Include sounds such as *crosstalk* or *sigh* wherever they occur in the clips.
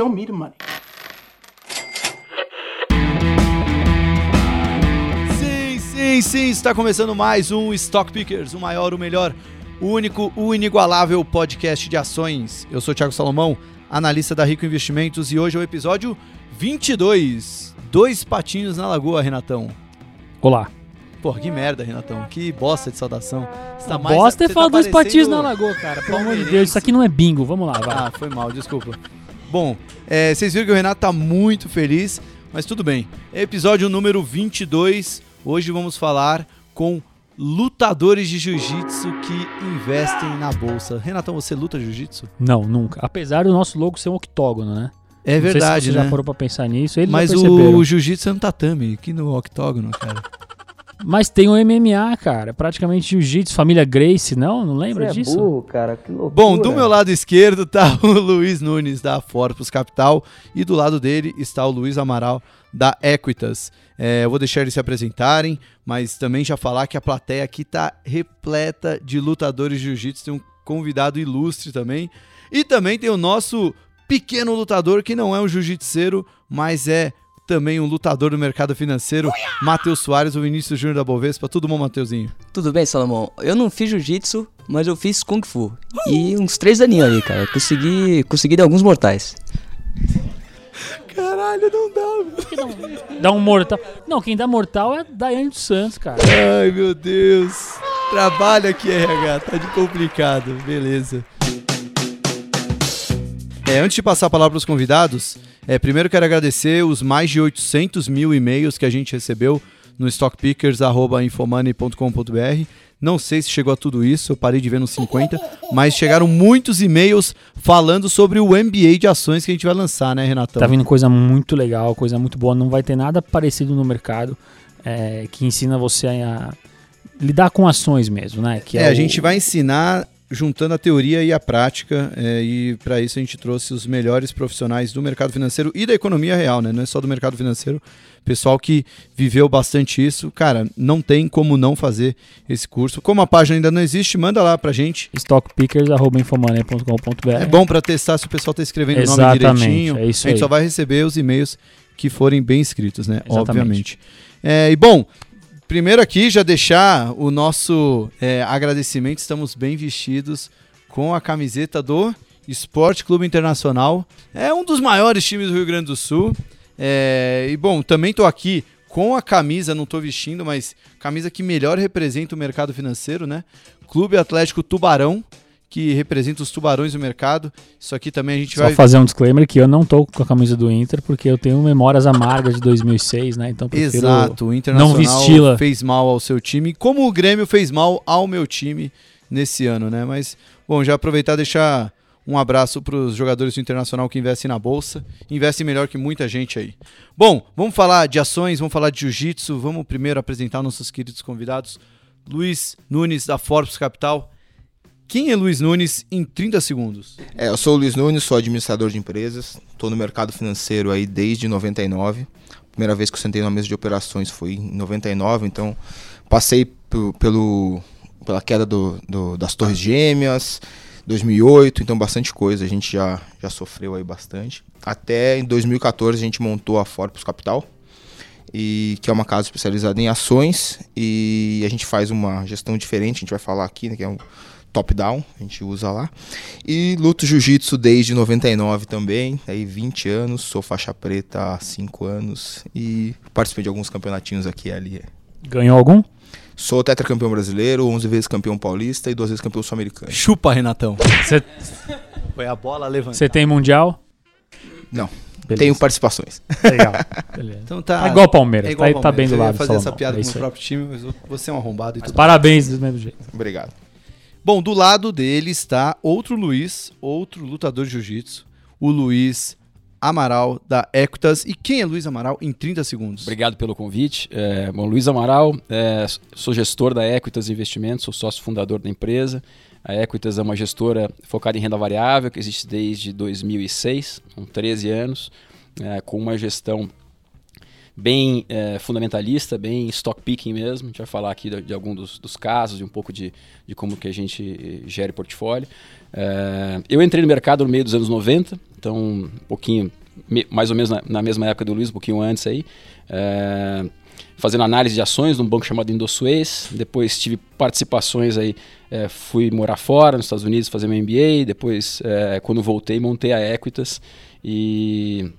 show me the money. Sim, sim, sim, está começando mais um Stock Pickers, o maior, o melhor, o único, o inigualável podcast de ações. Eu sou o Thiago Salomão, analista da Rico Investimentos e hoje é o episódio 22. Dois patinhos na lagoa, Renatão. Olá. Porra, que merda, Renatão. Que bosta de saudação. Você Tá mais- bosta é falar tá dois patinhos na lagoa, cara. *laughs* Pelo amor de. Deus, isso aqui não é bingo. Vamos lá, vai. Ah, foi mal, desculpa. Bom, é, vocês viram que o Renato tá muito feliz, mas tudo bem. Episódio número 22. Hoje vamos falar com lutadores de jiu-jitsu que investem na bolsa. Renatão, você luta jiu-jitsu? Não, nunca. Apesar do nosso logo ser um octógono, né? É Não verdade, se né? já parou pra pensar nisso. Mas o jiu-jitsu é no tatame, aqui no octógono, cara. Mas tem o MMA, cara. Praticamente jiu-jitsu, família Grace, não? Não lembra Você é disso? burro, cara, que loucura. Bom, do meu lado esquerdo tá *laughs* o Luiz Nunes da Forpus Capital e do lado dele está o Luiz Amaral da Equitas. É, eu vou deixar eles se apresentarem, mas também já falar que a plateia aqui tá repleta de lutadores de jiu-jitsu, tem um convidado ilustre também. E também tem o nosso pequeno lutador que não é um jiu-jitseiro, mas é também um lutador do mercado financeiro, Matheus Soares, o Vinícius Júnior da Bovespa. Tudo bom, Mateuzinho? Tudo bem, Salomão? Eu não fiz jiu-jitsu, mas eu fiz kung fu. E uns três aninhos ali, cara. Consegui, consegui dar alguns mortais. Caralho, não dá. Dá um mortal. Não, quem dá mortal é Daiane dos Santos, cara. Ai, meu Deus. Trabalha aqui, RH. Tá de complicado. Beleza. É, antes de passar a palavra para os convidados, é, primeiro quero agradecer os mais de 800 mil e-mails que a gente recebeu no stockpickers.infomoney.com.br. Não sei se chegou a tudo isso, eu parei de ver nos 50, mas chegaram muitos e-mails falando sobre o MBA de ações que a gente vai lançar, né, Renatão? Tá vindo coisa muito legal, coisa muito boa. Não vai ter nada parecido no mercado é, que ensina você a lidar com ações mesmo, né? Que É, o- a gente vai ensinar juntando a teoria e a prática, é, e para isso a gente trouxe os melhores profissionais do mercado financeiro e da economia real, né? Não é só do mercado financeiro, pessoal que viveu bastante isso. Cara, não tem como não fazer esse curso. Como a página ainda não existe, manda lá pra gente. stockpickers.infomoney.com.br É bom para testar se o pessoal tá escrevendo o nome Exatamente, direitinho. é isso a gente aí. só vai receber os e-mails que forem bem escritos, né? Exatamente. Obviamente. É, e bom, primeiro aqui já deixar o nosso é, agradecimento. Estamos bem vestidos com a camiseta do Esporte Clube Internacional. É um dos maiores times do Rio Grande do Sul. É, e bom, também tô aqui com a camisa, não tô vestindo, mas camisa que melhor representa o mercado financeiro, né? Clube Atlético Tubarão, que representa os tubarões do mercado. Isso aqui também a gente Só vai fazer um disclaimer que eu não tô com a camisa do Inter porque eu tenho memórias amargas de 2006, né? Então prefiro Exato, o Internacional vesti-la. fez mal ao seu time, como o Grêmio fez mal ao meu time nesse ano, né? Mas, bom, já aproveitar e deixar um abraço para os jogadores do Internacional que investem na Bolsa. Investem melhor que muita gente aí. Bom, vamos falar de ações, vamos falar de jiu-jitsu. Vamos primeiro apresentar nossos queridos convidados. Luiz Nunes, da Forbes Capital. Quem é Luiz Nunes em 30 segundos? É, eu sou o Luiz Nunes, sou administrador de empresas, estou no mercado financeiro aí desde 99. Primeira vez que eu sentei na mesa de operações foi em 99, então passei pe- pelo, pela queda do, do- das Torres Gêmeas, 2008, então bastante coisa, a gente já, já sofreu aí bastante. Até em 2014 a gente montou a Forpus Capital, e que é uma casa especializada em ações e a gente faz uma gestão diferente, a gente vai falar aqui, né, que é um top-down, a gente usa lá. E luto jiu-jitsu desde 99 também, aí 20 anos, sou faixa preta há 5 anos e participei de alguns campeonatinhos aqui e ali. ganhou algum? Sou tetracampeão brasileiro, 11 vezes campeão paulista e duas vezes campeão sul-americano. Chupa, Renatão. Você *laughs* Foi a bola levantada. você tem mundial? Não, Beleza. tenho participaçes. Legal. *laughs* Beleza. Então tá. Tá igual o Palmeiras, É igual tá, ao tá bem do Palmeiras. Eu ia lado. fazer essa piada É com o próprio time, mas você é um arrombado e Mas tudo. parabéns do mesmo jeito. Obrigado. Bom, do lado dele está outro Luiz, outro lutador de jiu-jitsu, o Luiz Amaral da Equitas. E quem é Luiz Amaral em 30 segundos? Obrigado pelo convite. É, bom, Luiz Amaral, é, sou gestor da Equitas Investimentos, sou sócio fundador da empresa. A Equitas é uma gestora focada em renda variável, que existe desde 2006, com 13 anos, é, com uma gestão bem é, fundamentalista, bem stock picking mesmo. A gente vai falar aqui de, de alguns dos, dos casos e um pouco de, de como que a gente gere portfólio. É, eu entrei no mercado no meio dos anos 90, então um pouquinho, me- mais ou menos na, na mesma época do Luiz, um pouquinho antes aí. É, fazendo análise de ações num banco chamado Indosuez. Depois tive participações aí, é, fui morar fora, nos Estados Unidos, fazer meu MBA. Depois, é, quando voltei, montei a Equitas e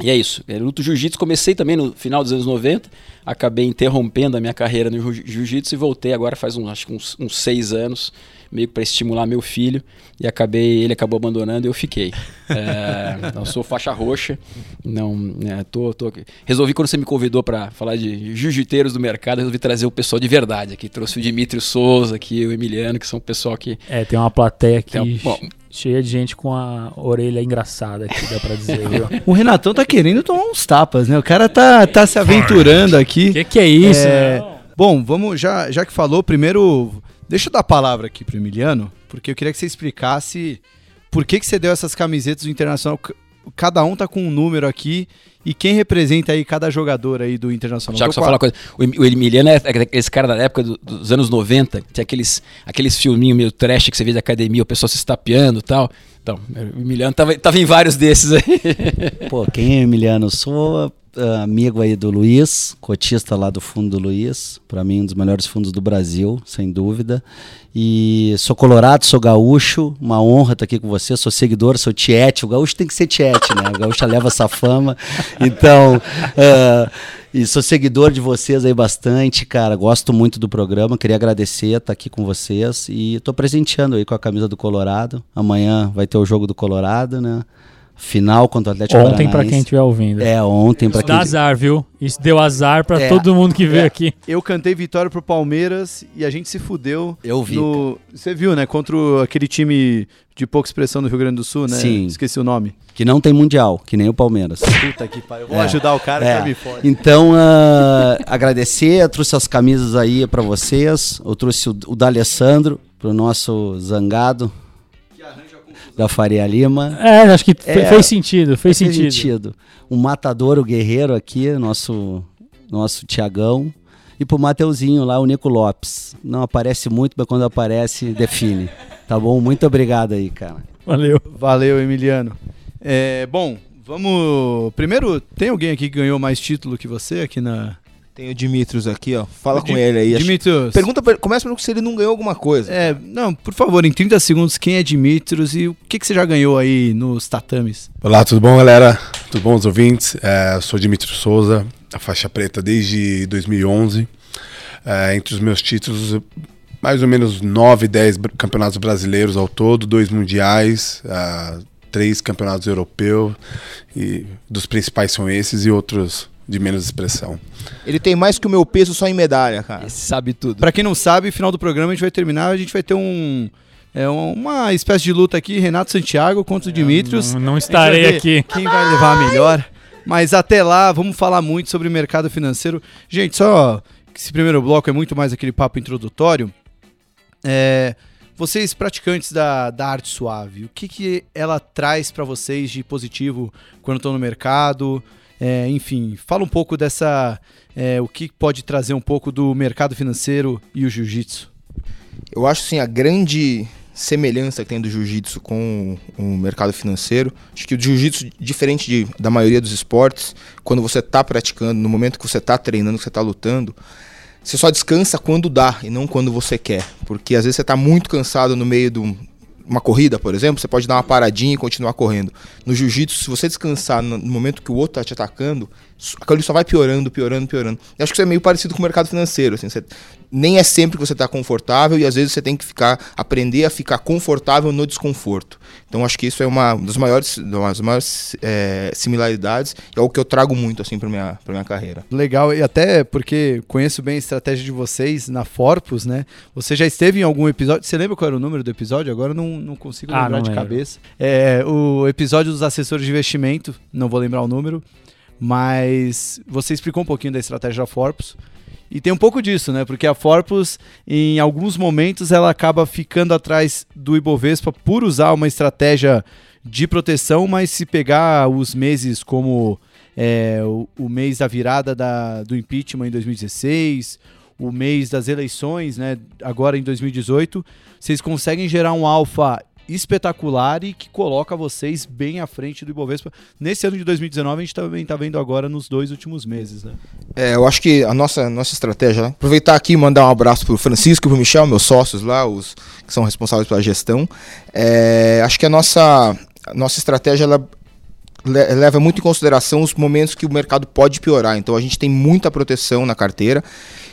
e é isso. Eu luto jiu-jitsu, comecei também no final dos anos 90, acabei interrompendo a minha carreira no jiu- jiu-jitsu e voltei agora faz uns, acho que uns, uns seis anos, meio para estimular meu filho, e acabei, ele acabou abandonando e eu fiquei. É, *laughs* então, sou faixa roxa, não, é, tô, tô, resolvi quando você me convidou para falar de jiu-jiteiros do mercado, resolvi trazer o pessoal de verdade aqui, trouxe o Dimitri Souza aqui, o Emiliano, que são o pessoal que É, tem uma plateia aqui Tem bom. Cheia de gente com a orelha engraçada aqui, dá pra dizer, viu? *laughs* O Renatão tá querendo tomar uns tapas, né? O cara tá, tá se aventurando aqui. que que é isso? É, Não. Bom, vamos, já, já que falou, primeiro, deixa eu dar a palavra aqui pro Emiliano, porque eu queria que você explicasse por que, que você deu essas camisetas do Internacional. Cada um tá com um número aqui e quem representa aí cada jogador aí do Internacional. Já que só falar uma coisa, o Em- o Emiliano é é esse cara da época do- dos anos 90, tinha aqueles, aqueles filminhos meio trash que você vê de academia, o pessoal se estapeando e tal. Então, o Emiliano tava, tava em vários desses aí. *laughs* Pô, quem é Emiliano? Eu sou ah, amigo aí do Luiz, cotista lá do fundo do Luiz, para mim um dos melhores fundos do Brasil, sem dúvida. E sou colorado, sou gaúcho, uma honra estar aqui com você, sou seguidor, sou tiete, o gaúcho tem que ser tiete, né? O gaúcho leva essa fama. Então, ah, e sou seguidor de vocês aí bastante, cara, gosto muito do programa, queria agradecer estar aqui com vocês e tô presenteando aí com a camisa do Colorado. Amanhã vai ter o jogo do Colorado, né? Final contra o Atlético Ontem pra Paranaense. quem estiver ouvindo. É, ontem pra Isso quem. dá azar, viu? Isso deu azar pra É, todo mundo que veio é. aqui. Eu cantei vitória pro Palmeiras e a gente se fudeu. Eu vi. no- Você viu, né? Contra o- aquele time de pouca expressão do Rio Grande do Sul, né? Sim. Esqueci o nome. Que não tem mundial, que nem o Palmeiras. Puta que pariu. Eu vou É. ajudar o cara É. que me fode. Então, ah, *laughs* agradecer, eu trouxe as camisas aí pra vocês. Eu trouxe o, o D'Alessandro pro nosso zangado da Faria Lima. É, acho que É, fez sentido, fez Fez sentido. O Matador, o Guerreiro aqui, nosso, nosso Tiagão. E pro Mateuzinho lá, o Nico Lopes. Não aparece muito, mas quando aparece, define. Tá bom? Muito obrigado aí, cara. Valeu. Valeu, Emiliano. É, bom, vamos. Primeiro, tem alguém aqui que ganhou mais título que você aqui na. Tem o Dimitrios aqui, ó. Fala O com Di- ele aí. Dimitrios. Pergunta, começa perguntando se ele não ganhou alguma coisa. É, não, por favor, em 30 segundos, quem é Dimitrios e o que, que você já ganhou aí nos tatames? Olá, tudo bom, galera? Tudo bom, os ouvintes? É, eu sou Dimitri Souza, a faixa preta desde 2011. É, entre os meus títulos, mais ou menos 9, 10 br- campeonatos brasileiros ao todo, dois mundiais, ah, três campeonatos europeus, e dos principais são esses e outros de menos expressão. Ele tem mais que o meu peso só em medalha, cara. Esse sabe tudo. Pra quem não sabe, final do programa a gente vai terminar, a gente vai ter um. É uma espécie de luta aqui, Renato Santiago contra o Dimitrios. Não, não estarei aqui. Quem vai levar a melhor. Mas até lá, vamos falar muito sobre mercado financeiro. Gente, só que esse primeiro bloco é muito mais aquele papo introdutório. É, vocês, praticantes da, da arte suave, o que, que ela traz pra vocês de positivo quando estão no mercado? É, enfim, fala um pouco dessa. é, o que pode trazer um pouco do mercado financeiro e o jiu-jitsu. Eu acho assim, a grande semelhança que tem do jiu-jitsu com o mercado financeiro. Acho que o jiu-jitsu, diferente de- da maioria dos esportes, quando você está praticando, no momento que você está treinando, que você está lutando, você só descansa quando dá e não quando você quer. Porque às vezes você está muito cansado no meio um- uma corrida, por exemplo, você pode dar uma paradinha e continuar correndo. No jiu-jitsu, se você descansar no momento que o outro está te atacando, aquilo só vai piorando, piorando, piorando. Eu acho que isso é meio parecido com o mercado financeiro. Assim, você- nem é sempre que você está confortável e às vezes você tem que ficar aprender a ficar confortável no desconforto. Então acho que isso é uma das maiores, das maiores é, similaridades e é o que eu trago muito assim para minha para minha carreira. Legal, e até porque conheço bem a estratégia de vocês na Forpus, né? Você já esteve em algum episódio. Você lembra qual era o número do episódio? Agora eu não, não consigo Ah, lembrar não de lembro. cabeça. É o episódio dos assessores de investimento, não vou lembrar o número, mas você explicou um pouquinho da estratégia da Forpus. E tem um pouco disso, né? Porque a Forpus, em alguns momentos, ela acaba ficando atrás do Ibovespa por usar uma estratégia de proteção, mas se pegar os meses como é, o, o mês da virada da, do impeachment em 2016, o mês das eleições, né, agora em 2018, vocês conseguem gerar um alfa espetacular e que coloca vocês bem à frente do Ibovespa. Nesse ano de 2019, a gente também está vendo agora nos dois últimos meses. Né? É, eu acho que a nossa, nossa estratégia, né? aproveitar aqui e mandar um abraço para o Francisco e para o Michel, meus sócios lá, os que são responsáveis pela gestão. É, acho que a nossa, a nossa estratégia ela leva muito em consideração os momentos que o mercado pode piorar. Então a gente tem muita proteção na carteira.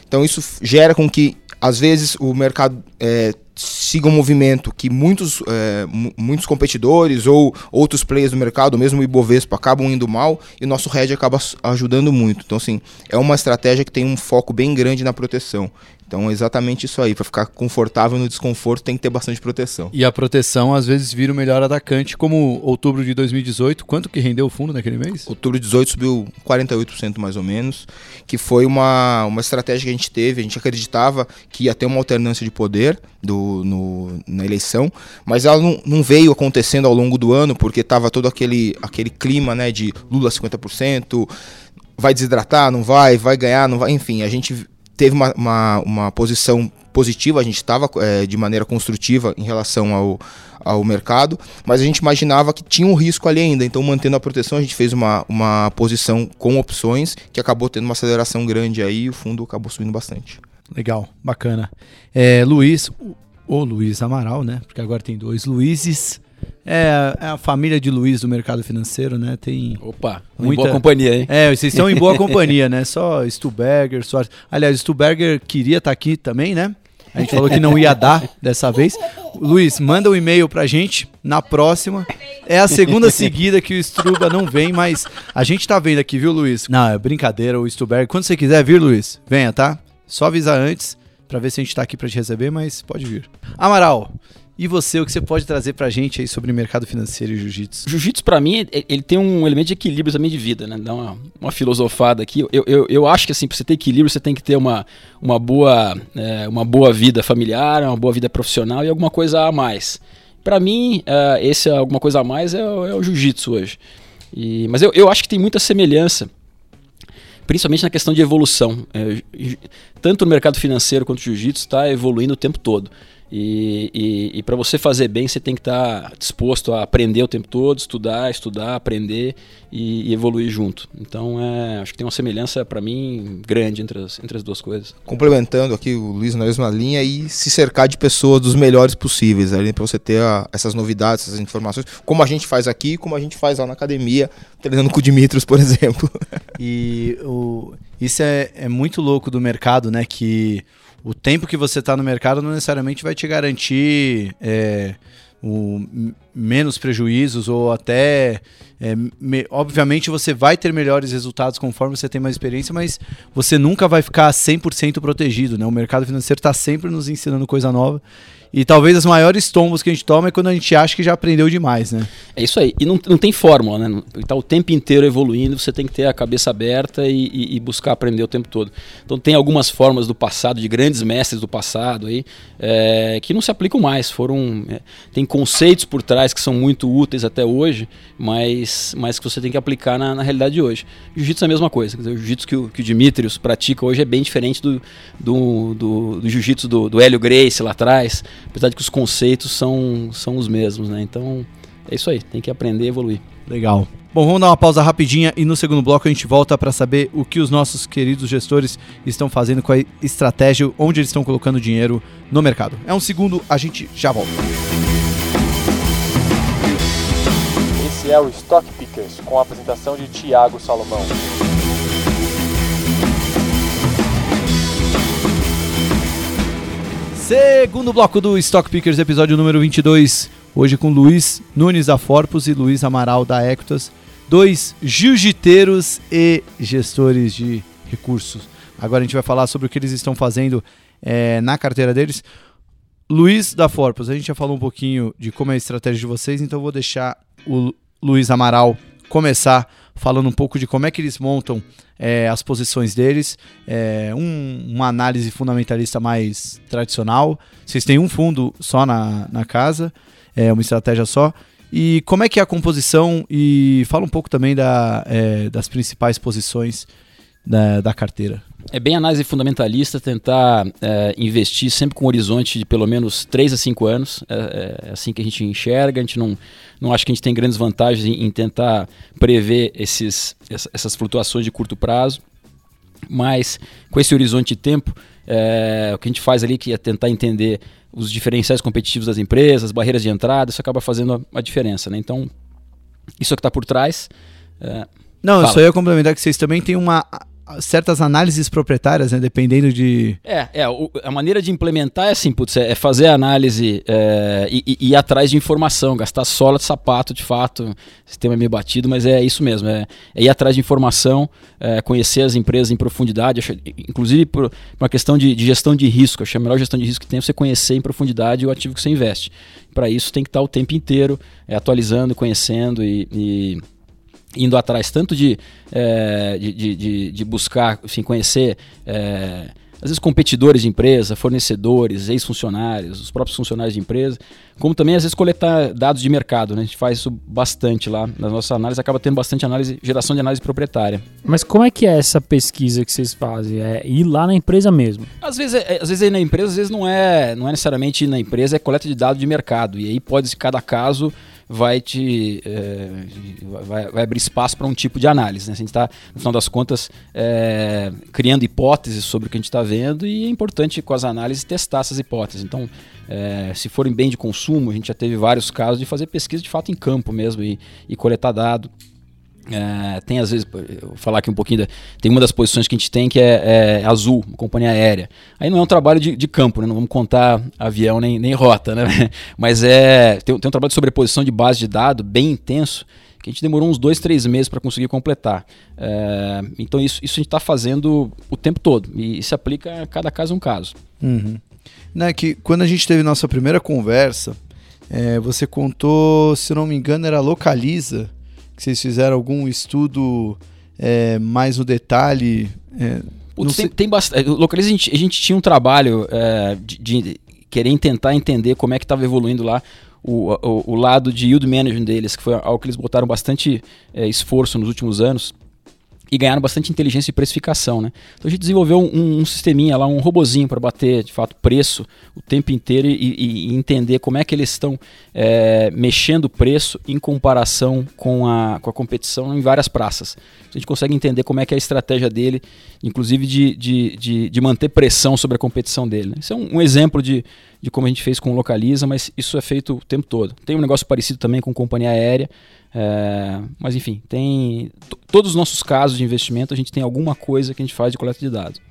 Então isso gera com que às vezes o mercado é, siga um movimento que muitos, é, muitos competidores ou outros players do mercado, mesmo o Ibovespa, acabam indo mal e o nosso hedge acaba ajudando muito. Então, assim, é uma estratégia que tem um foco bem grande na proteção. Então é exatamente isso aí. Para ficar confortável no desconforto tem que ter bastante proteção. E a proteção às vezes vira o melhor atacante, como outubro de 2018. Quanto que rendeu o fundo naquele mês? Outubro de 18 subiu 48% mais ou menos, que foi uma, uma estratégia que a gente teve. A gente acreditava que ia ter uma alternância de poder do, no, na eleição, mas ela não, não veio acontecendo ao longo do ano, porque estava todo aquele, aquele clima né, de Lula 50%. Vai desidratar, não vai, vai ganhar, não vai, enfim, a gente teve uma, uma, uma posição positiva, a gente estava é, de maneira construtiva em relação ao, ao mercado, mas a gente imaginava que tinha um risco ali ainda, então mantendo a proteção a gente fez uma, uma posição com opções que acabou tendo uma aceleração grande aí e o fundo acabou subindo bastante. Legal, bacana. É, Luiz, o Luiz Amaral, né? Porque agora tem dois Luizes. É, é, a família de Luiz do mercado financeiro, né? Tem. Opa, muita... boa companhia, hein? É, vocês estão em boa *laughs* companhia, né? Só Stuberger, Soares. Aliás, Stuberger queria estar tá aqui também, né? A gente falou que não ia dar dessa vez. Luiz, manda um e-mail pra gente na próxima. É a segunda seguida que o Struba não vem, mas a gente tá vendo aqui, viu, Luiz? Não, é brincadeira, o Stuberger. Quando você quiser vir, Luiz, venha, tá? Só avisar antes para ver se a gente tá aqui para te receber, mas pode vir. Amaral, e você, o que você pode trazer pra gente aí sobre mercado financeiro e jiu-jitsu? Jiu-jitsu, para mim, ele tem um elemento de equilíbrio também de vida, né? Dá uma, uma filosofada aqui. Eu, eu, eu acho que, assim, pra você ter equilíbrio, você tem que ter uma, uma, boa, é, uma boa vida familiar, uma boa vida profissional e alguma coisa a mais. Para mim, uh, esse alguma coisa a mais é, é o jiu-jitsu hoje. E, mas eu, eu acho que tem muita semelhança principalmente na questão de evolução. É, tanto no mercado financeiro quanto o jiu-jitsu está evoluindo o tempo todo. E, e, e para você fazer bem, você tem que estar tá disposto a aprender o tempo todo, estudar, estudar, aprender e, e evoluir junto. Então, é, acho que tem uma semelhança para mim grande entre as, entre as duas coisas. Complementando aqui o Luiz na mesma linha e se cercar de pessoas dos melhores possíveis, ali para você ter a, essas novidades, essas informações, como a gente faz aqui, como a gente faz lá na academia, treinando com o Dimitros, por *laughs* exemplo. E o, isso é, é muito louco do mercado, né? Que o tempo que você está no mercado não necessariamente vai te garantir é, o, menos prejuízos ou até. É, me, obviamente você vai ter melhores resultados conforme você tem mais experiência, mas você nunca vai ficar 100% protegido. Né? O mercado financeiro está sempre nos ensinando coisa nova e talvez as maiores tombos que a gente toma é quando a gente acha que já aprendeu demais, né? É isso aí. E não, não tem fórmula, né? Está o tempo inteiro evoluindo, você tem que ter a cabeça aberta e, e, e, buscar aprender o tempo todo. Então tem algumas formas do passado, de grandes mestres do passado aí, é, que não se aplicam mais. Foram. É, tem conceitos por trás que são muito úteis até hoje, mas, mas que você tem que aplicar na, na realidade de hoje. Jiu-jitsu é a mesma coisa. Dizer, o jiu-jitsu que o, que o Dimitrios pratica hoje é bem diferente do, do, do, do jiu-jitsu do, do Hélio Grace lá atrás apesar de que os conceitos são, são os mesmos, né? Então é isso aí, tem que aprender e evoluir. Legal. Bom, vamos dar uma pausa rapidinha e no segundo bloco a gente volta para saber o que os nossos queridos gestores estão fazendo com a estratégia, onde eles estão colocando dinheiro no mercado. É um segundo, a gente já volta. Esse é o Stock Pickers com a apresentação de Tiago Salomão. Segundo bloco do Stock Pickers, episódio número 22. Hoje com Luiz Nunes da Forpus e Luiz Amaral da Equitas. Dois jiu-jiteiros e gestores de recursos. Agora a gente vai falar sobre o que eles estão fazendo é, na carteira deles. Luiz da Forpus, a gente já falou um pouquinho de como é a estratégia de vocês, então vou deixar o Luiz Amaral começar falando um pouco de como é que eles montam é, as posições deles, é, um, uma análise fundamentalista mais tradicional. Vocês têm um fundo só na, na casa, é, uma estratégia só. E como é que é a composição? E fala um pouco também da, é, das principais posições da, da carteira. É bem análise fundamentalista tentar é, investir sempre com um horizonte de pelo menos 3 a 5 anos. É, é, assim que a gente enxerga, a gente não, não acha que a gente tem grandes vantagens em, em tentar prever esses, essas flutuações de curto prazo. Mas com esse horizonte de tempo, é, o que a gente faz ali que é tentar entender os diferenciais competitivos das empresas, barreiras de entrada, isso acaba fazendo a, a diferença. Né? Então, isso é que está por trás. É, Não, fala. eu só ia complementar que vocês também têm uma certas análises proprietárias, né? Dependendo de. É, é o, a maneira de implementar é assim, putz, é fazer a análise é, e, e, ir atrás de informação, gastar sola de sapato, de fato. O sistema é meio batido, mas é isso mesmo. É, é ir atrás de informação, é, conhecer as empresas em profundidade, inclusive por uma questão de, de, gestão de risco. Acho que a melhor gestão de risco que tem é você conhecer em profundidade o ativo que você investe. Para isso tem que estar o tempo inteiro é, atualizando, conhecendo e, e indo atrás tanto de, é, de, de, de, buscar, assim, conhecer, é, às vezes, competidores de empresa, fornecedores, ex-funcionários, os próprios funcionários de empresa, como também, às vezes, coletar dados de mercado. Né? A gente faz isso bastante lá. Na nossa análise, acaba tendo bastante análise, geração de análise proprietária. Mas como é que é essa pesquisa que vocês fazem? É ir lá na empresa mesmo? Às vezes, é, às vezes é na empresa, às vezes não é, não é necessariamente na empresa, é coleta de dados de mercado. E aí pode, cada caso vai te é, vai, vai, abrir espaço para um tipo de análise. Né? A gente está, no final das contas, é, criando hipóteses sobre o que a gente está vendo e é importante com as análises testar essas hipóteses. Então, é, se forem bem de consumo, a gente já teve vários casos de fazer pesquisa de fato em campo mesmo e, e coletar dado. É, tem às vezes, vou falar aqui um pouquinho, da, tem uma das posições que a gente tem que é, é azul, companhia aérea. Aí não é um trabalho de, de, campo, né? não vamos contar avião nem, nem rota, né? *laughs* mas é tem, tem um trabalho de sobreposição de base de dados bem intenso que a gente demorou uns dois, três meses para conseguir completar. É, então isso, isso a gente está fazendo o tempo todo e se aplica a cada caso um caso. Uhum. Não, é que quando a gente teve nossa primeira conversa, é, você contou, se não me engano, era Localiza, que vocês fizeram algum estudo é, mais no detalhe? É, Putz, tem, tem bastante. Localiza, a gente, a gente tinha um trabalho é, de, de, querer tentar entender como é que estava evoluindo lá o, o, o, lado de yield management deles, que foi algo que eles botaram bastante é, esforço nos últimos anos e ganharam bastante inteligência de precificação, né? Então a gente desenvolveu um, um sisteminha lá, um robozinho para bater de fato preço o tempo inteiro e, e entender como é que eles estão é, mexendo o preço em comparação com a, com a competição em várias praças. A gente consegue entender como é que é a estratégia dele, inclusive de, de, de, de manter pressão sobre a competição dele. Né? Isso é um, um exemplo de, de como a gente fez com o Localiza, mas isso é feito o tempo todo. Tem um negócio parecido também com companhia aérea, é, mas enfim, tem todos os nossos casos de investimento, a gente tem alguma coisa que a gente faz de coleta de dados.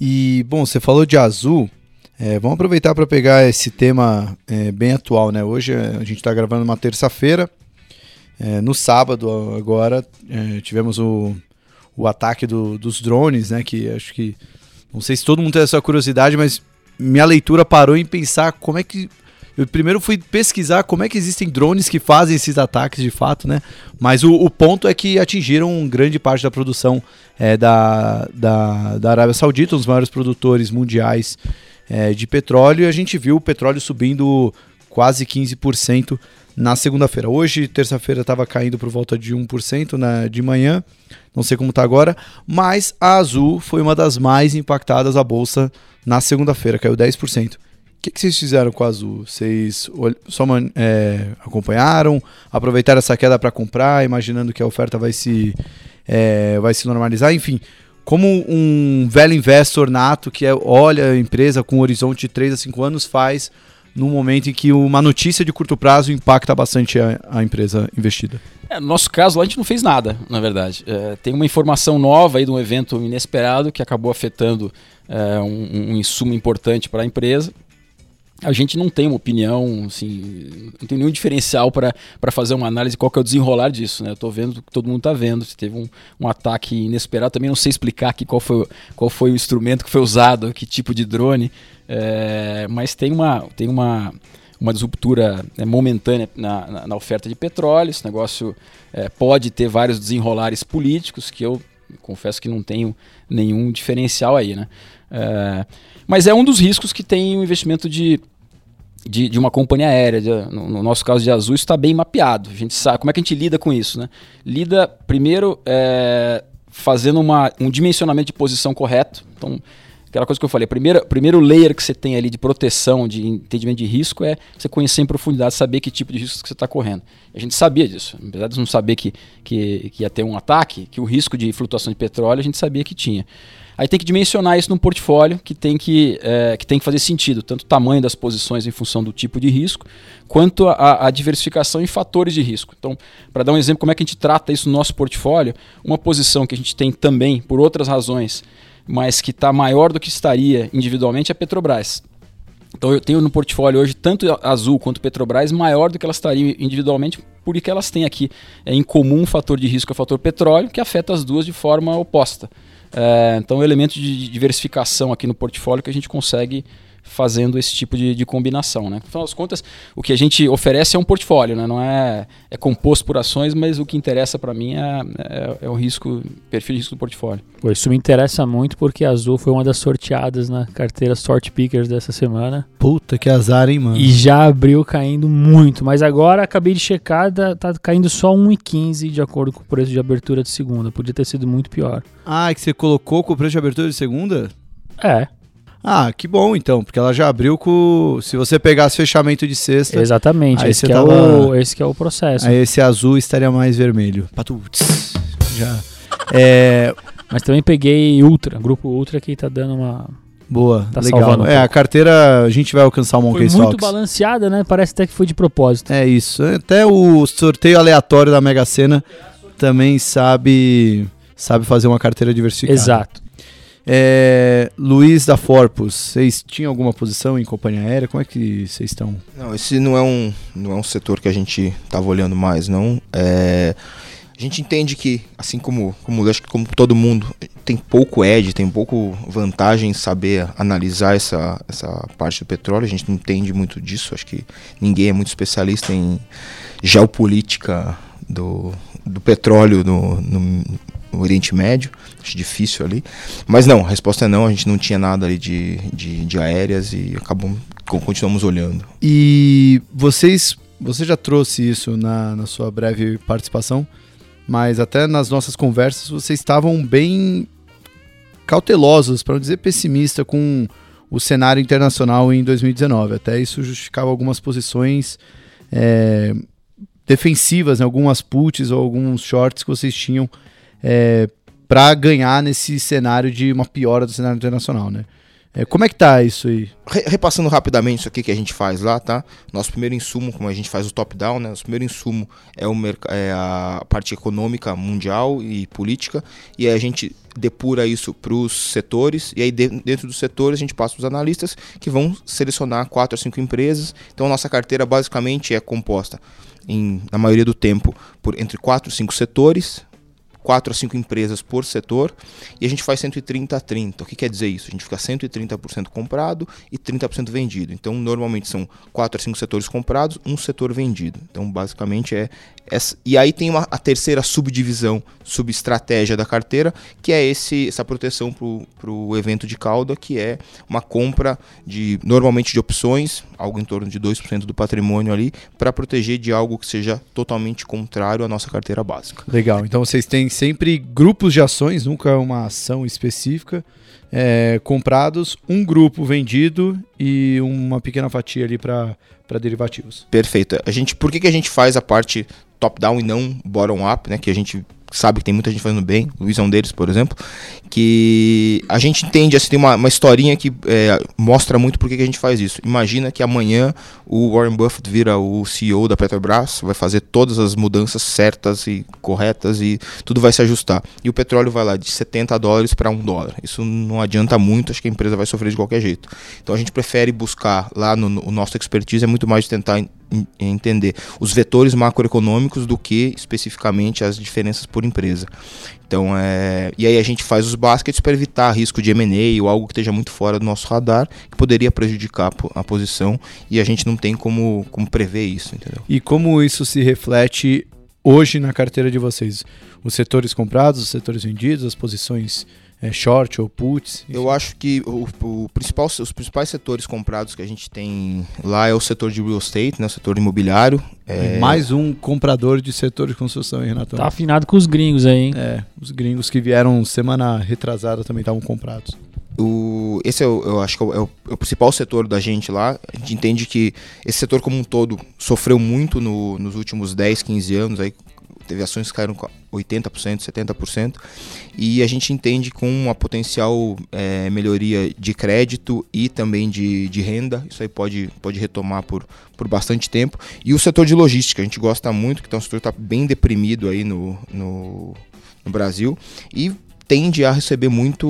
E, bom, você falou de azul. É, vamos aproveitar para pegar esse tema é, bem atual, né? Hoje é, a gente está gravando uma terça-feira. É, no sábado, agora, é, tivemos o, o ataque do, dos drones, né? Que acho que. Não sei se todo mundo tem essa curiosidade, mas minha leitura parou em pensar como é que eu primeiro fui pesquisar como é que existem drones que fazem esses ataques de fato, né? Mas o, o ponto é que atingiram grande parte da produção é, da, da, da Arábia Saudita, um dos maiores produtores mundiais é, de petróleo, e a gente viu o petróleo subindo quase 15% na segunda-feira. Hoje, terça-feira, estava caindo por volta de 1% na, de manhã, não sei como está agora, mas a Azul foi uma das mais impactadas a bolsa na segunda-feira, caiu 10%. O que, que, vocês fizeram com a Azul? Vocês só é, acompanharam, aproveitaram essa queda para comprar, imaginando que a oferta vai se, é, vai se normalizar? Enfim, como um velho investor nato que é, olha a empresa com um horizonte de 3 a 5 anos faz num momento em que uma notícia de curto prazo impacta bastante a, a empresa investida? É, no nosso caso, lá a gente não fez nada, na verdade. É, tem uma informação nova aí de um evento inesperado que acabou afetando é, um, um insumo importante para a empresa a gente não tem uma opinião, assim, não tem nenhum diferencial para fazer uma análise qual que é o desenrolar disso, né? Eu tô vendo que todo mundo está vendo, se teve um, um ataque inesperado, também não sei explicar aqui qual foi, qual foi o instrumento que foi usado, que tipo de drone, é, mas tem uma, tem uma, uma disruptura né, momentânea na, na, na, oferta de petróleo, esse negócio é, pode ter vários desenrolares políticos que eu confesso que não tenho nenhum diferencial aí, né? É, mas é um dos riscos que tem o investimento de, de, de uma companhia aérea. De, no, no, nosso caso de Azul, isso está bem mapeado. A gente sabe como é que a gente lida com isso, né? Lida primeiro é, fazendo uma, um dimensionamento de posição correto. Então, aquela coisa que eu falei, primeiro, primeiro layer que você tem ali de proteção, de entendimento de risco é você conhecer em profundidade, saber que tipo de risco que você está correndo. A gente sabia disso, apesar de não saber que, que, que ia ter um ataque, que o risco de flutuação de petróleo a gente sabia que tinha. Aí tem que dimensionar isso num portfólio que tem que, é, que tem que fazer sentido, tanto o tamanho das posições em função do tipo de risco, quanto a, a diversificação em fatores de risco. Então, para dar um exemplo, como é que a gente trata isso no nosso portfólio, uma posição que a gente tem também, por outras razões, mas que está maior do que estaria individualmente, é a Petrobras. Então eu tenho no portfólio hoje tanto Azul quanto Petrobras maior do que elas estariam individualmente, porque elas têm aqui é, em comum um fator de risco, é o fator petróleo, que afeta as duas de forma oposta. É, então, elemento de diversificação aqui no portfólio que a gente consegue fazendo esse tipo de, de combinação. Né? Afinal das contas, o que a gente oferece é um portfólio, né? não é, é composto por ações, mas o que interessa para mim é, é, é, o risco, perfil de risco do portfólio. Pô, isso me interessa muito porque a Azul foi uma das sorteadas na carteira Sort Pickers dessa semana. Puta que azar, hein, mano? E já abriu caindo muito, mas agora acabei de checar, tá, caindo só 1,15 de acordo com o preço de abertura de segunda. Podia ter sido muito pior. Ah, que você colocou com o preço de abertura de segunda? É. Ah, que bom então, porque ela já abriu com. Se você pegasse fechamento de sexta. Exatamente, esse, que tava- é o, esse que é o processo. Aí esse azul estaria mais vermelho. Patuts. Já. É. Mas também peguei Ultra, grupo Ultra que tá dando uma. Boa, Tá legal. um é, a carteira a gente vai alcançar o Foi Monkey muito Stocks. balanceada, né? Parece até que foi de propósito. É isso. Até o sorteio aleatório da Mega Sena também sabe sabe fazer uma carteira diversificada. Exato. É, Luiz da Forpus, vocês tinham alguma posição em companhia aérea? Como é que vocês estão? Não, esse não é um, não é um setor que a gente estava olhando mais, não. É, a gente entende que, assim como, como acho que como todo mundo, tem pouco edge, tem pouco vantagem em saber analisar essa, essa parte do petróleo. A gente não entende muito disso. Acho que ninguém é muito especialista em geopolítica do, do petróleo no, no, no Oriente Médio. Acho difícil ali. Mas não, a resposta é não. A gente não tinha nada ali de, de, de aéreas e acabamos, continuamos olhando. E vocês, você já trouxe isso na, na sua breve participação, mas até nas nossas conversas vocês estavam bem cautelosos, para não dizer pessimista, com o cenário internacional em 2019. Até isso justificava algumas posições é, defensivas, né, algumas puts ou alguns shorts que vocês tinham é, para ganhar nesse cenário de uma piora do cenário internacional, né? É, como é que tá isso aí? Re- repassando rapidamente isso aqui que a gente faz lá, tá? Nosso primeiro insumo, como a gente faz o top-down, né? Nosso primeiro insumo é, o é a parte econômica mundial e política, e a gente depura isso para os setores, e aí de- dentro dos setores a gente passa para os analistas que vão selecionar quatro a cinco empresas. Então nossa carteira basicamente é composta, em, na maioria do tempo, por entre quatro e cinco setores, 4 a 5 empresas por setor e a gente faz 130 a 30. O que quer dizer isso? A gente fica 130% comprado e 30% vendido. Então, normalmente são 4 a 5 setores comprados, um setor vendido. Então, basicamente é essa. E aí tem uma, a terceira subdivisão, subestratégia da carteira, que é esse, essa proteção para o evento de cauda, que é uma compra de normalmente de opções, algo em torno de 2% do patrimônio ali, para proteger de algo que seja totalmente contrário à nossa carteira básica. Legal. Então vocês têm sempre grupos de ações, nunca uma ação específica, é, comprados, um grupo vendido e uma pequena fatia ali para derivativos. Perfeito. A gente, por que, que a gente faz a parte top-down e não bottom-up, né? Que a gente sabe que tem muita gente fazendo bem, o Luiz é um deles, por exemplo, que a gente entende, assim, tem uma, uma historinha que é, mostra muito por que, a gente faz isso. Imagina que amanhã o Warren Buffett vira o CEO da Petrobras, vai fazer todas as mudanças certas e corretas e tudo vai se ajustar. E o petróleo vai lá de 70 dólares para 1 dólar. Isso não adianta muito, acho que a empresa vai sofrer de qualquer jeito. Então a gente prefere buscar lá no, no nosso expertise, é muito mais de tentar en- entender os vetores macroeconômicos do que especificamente as diferenças por empresa. Então, é, e aí a gente faz os baskets para evitar risco de M&A ou algo que esteja muito fora do nosso radar, que poderia prejudicar a po- a posição, e a gente não tem como, como prever isso, entendeu? E como isso se reflete hoje na carteira de vocês? Os setores comprados, os setores vendidos, as posições é, short ou puts? Eu acho que o, o principal, os principais setores comprados que a gente tem lá é o setor de real estate, né, o setor imobiliário. É, Mais um comprador de setor de construção, hein, Renatão? Tá afinado com os gringos aí, hein? É, os gringos que vieram semana retrasada também estavam comprados. o, esse é o, eu acho que é o, é o- é o principal setor da gente lá. A gente entende que esse setor como um todo sofreu muito no- nos últimos 10, 15 anos. Aí teve ações que caíram com 80%, 70%. E a gente entende com uma potencial eh, melhoria de crédito e também de, de renda. Isso aí pode, pode retomar por, por bastante tempo. E o setor de logística, a gente gosta muito, que tá um setor está bem deprimido aí no, no, no Brasil. E tende a receber muito,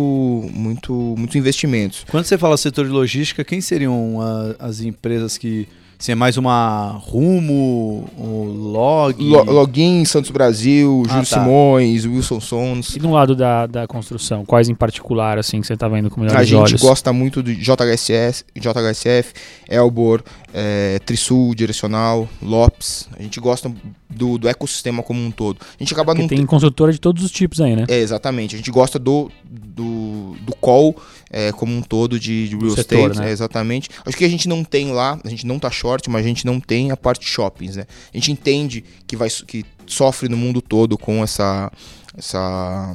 muito, muitos investimentos. Quando você fala setor de logística, quem seriam as empresas que. Assim, é mais uma Rumo, o Log. Lo- Login, Santos Brasil, Ah, Júlio tá. Simões, Wilson Sons. E no lado da, da construção, quais em particular, assim, que você tá vendo com melhores A gente olhos? gosta muito de JHSS, JHSF, Elbor, eh, Trisul, Direcional, Lopes. A gente gosta do, do ecossistema como um todo. A gente acaba Porque não tem construtora de todos os tipos aí, né? É, exatamente. A gente gosta do, do, do call é, como um todo de, de real setor, estate. né? é, exatamente. Acho que a gente não tem lá, a gente não tá short, mas a gente não tem a parte shoppings, né? A gente entende que, vai, que sofre no mundo todo com essa. essa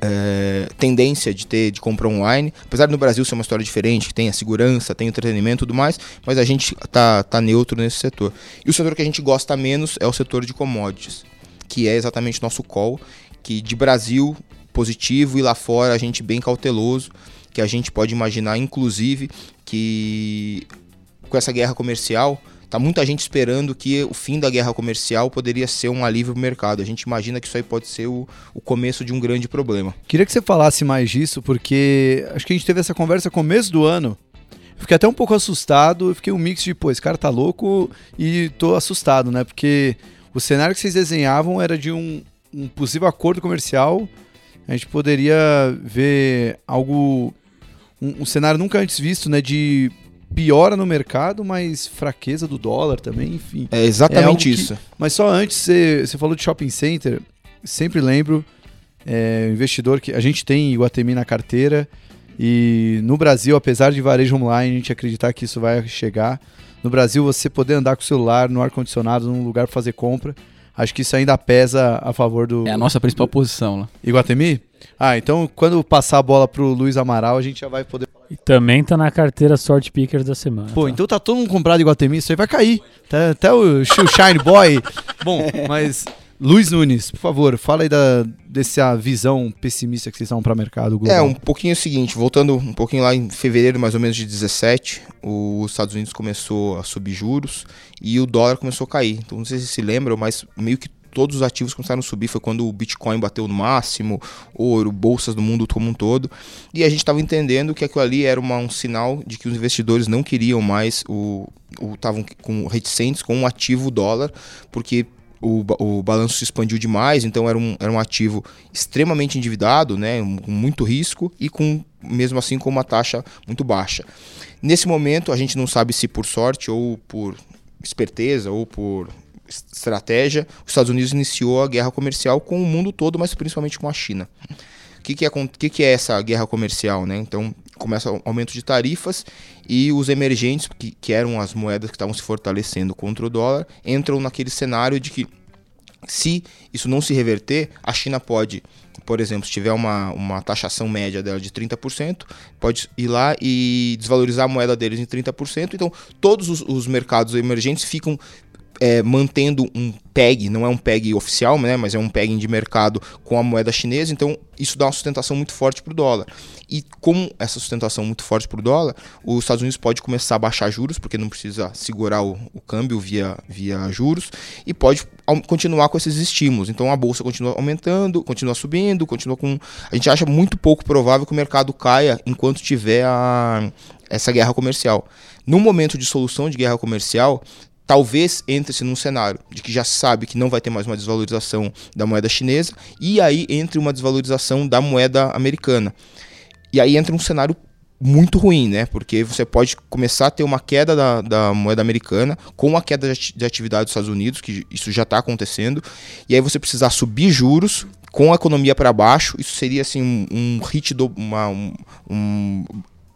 é, tendência de ter de compra online, apesar do Brasil ser uma história diferente, que tem a segurança, tem o entretenimento e tudo mais, mas a gente tá, tá neutro nesse setor. E o setor que a gente gosta menos é o setor de commodities, que é exatamente nosso call, que de Brasil positivo e lá fora a gente bem cauteloso, que a gente pode imaginar inclusive que com essa guerra comercial Tá muita gente esperando que o fim da guerra comercial poderia ser um alívio pro mercado. A gente imagina que isso aí pode ser o, o começo de um grande problema. Queria que você falasse mais disso, porque acho que a gente teve essa conversa começo do ano. Fiquei até um pouco assustado, fiquei um mix de, pô, esse cara tá louco e tô assustado, né? Porque o cenário que vocês desenhavam era de um, um possível acordo comercial. A gente poderia ver algo. Um, um cenário nunca antes visto, né? De piora no mercado, mas fraqueza do dólar também, enfim. É É exatamente que- isso. Mas só antes, você, você falou de shopping center, sempre lembro, é, o investidor que a gente tem Iguatemi na carteira e no Brasil, apesar de varejo online, a gente acreditar que isso vai chegar, no Brasil você poder andar com o celular no ar-condicionado num lugar pra fazer compra, acho que isso ainda pesa a favor do É a nossa principal posição lá. Iguatemi? Ah, então quando passar a bola pro Luiz Amaral, a gente já vai poder... E também tá na carteira Sort Pickers da semana. Pô, tá? então tá todo mundo comprado Iguatemi, isso aí vai cair. Até, até o Sh- o Shine Boy. *laughs* Bom, mas Luiz Nunes, por favor, fala aí da, dessa visão pessimista que vocês estão para mercado global. É, um pouquinho o seguinte, voltando um pouquinho lá em fevereiro mais ou menos de 17, os Estados Unidos começou a subir juros e o dólar começou a cair. Então não sei se se lembram, mas meio que todos os ativos começaram a subir, foi quando o Bitcoin bateu no máximo, ouro, bolsas do mundo como um todo, e a gente estava entendendo que aquilo ali era uma- um sinal de que os investidores não queriam mais o estavam com reticentes com o ativo dólar, porque o, o balanço se expandiu demais, então era um, era um ativo extremamente endividado, né, um- com muito risco e com mesmo assim com uma taxa muito baixa. Nesse momento, a gente não sabe se por sorte ou por esperteza ou por estratégia, os Estados Unidos iniciou a guerra comercial com o mundo todo, mas principalmente com a China. O que, que, é, que, que é essa guerra comercial? Né? Então, começa o aumento de tarifas e os emergentes, que, que eram as moedas que estavam se fortalecendo contra o dólar, entram naquele cenário de que se isso não se reverter, a China pode, por exemplo, se tiver uma, uma taxação média dela de 30%, pode ir lá e desvalorizar a moeda deles em 30%. Então, todos os, os mercados emergentes ficam é, mantendo um PEG, não é um PEG oficial, né, mas é um PEG de mercado com a moeda chinesa, então isso dá uma sustentação muito forte para o dólar. E com essa sustentação muito forte para o dólar, os Estados Unidos pode começar a baixar juros, porque não precisa segurar o, o câmbio via, via juros, e pode continuar com esses estímulos. Então a bolsa continua aumentando, continua subindo, continua com. A gente acha muito pouco provável que o mercado caia enquanto tiver a, essa guerra comercial. No momento de solução de guerra comercial, talvez entre-se num cenário de que já sabe que não vai ter mais uma desvalorização da moeda chinesa, e aí entre uma desvalorização da moeda americana. E aí entra um cenário muito ruim, né? Porque você pode começar a ter uma queda da, da moeda americana com a queda de atividade dos Estados Unidos, que isso já está acontecendo, e aí você precisar subir juros com a economia para baixo, isso seria assim um, um hit do, uma, um, um-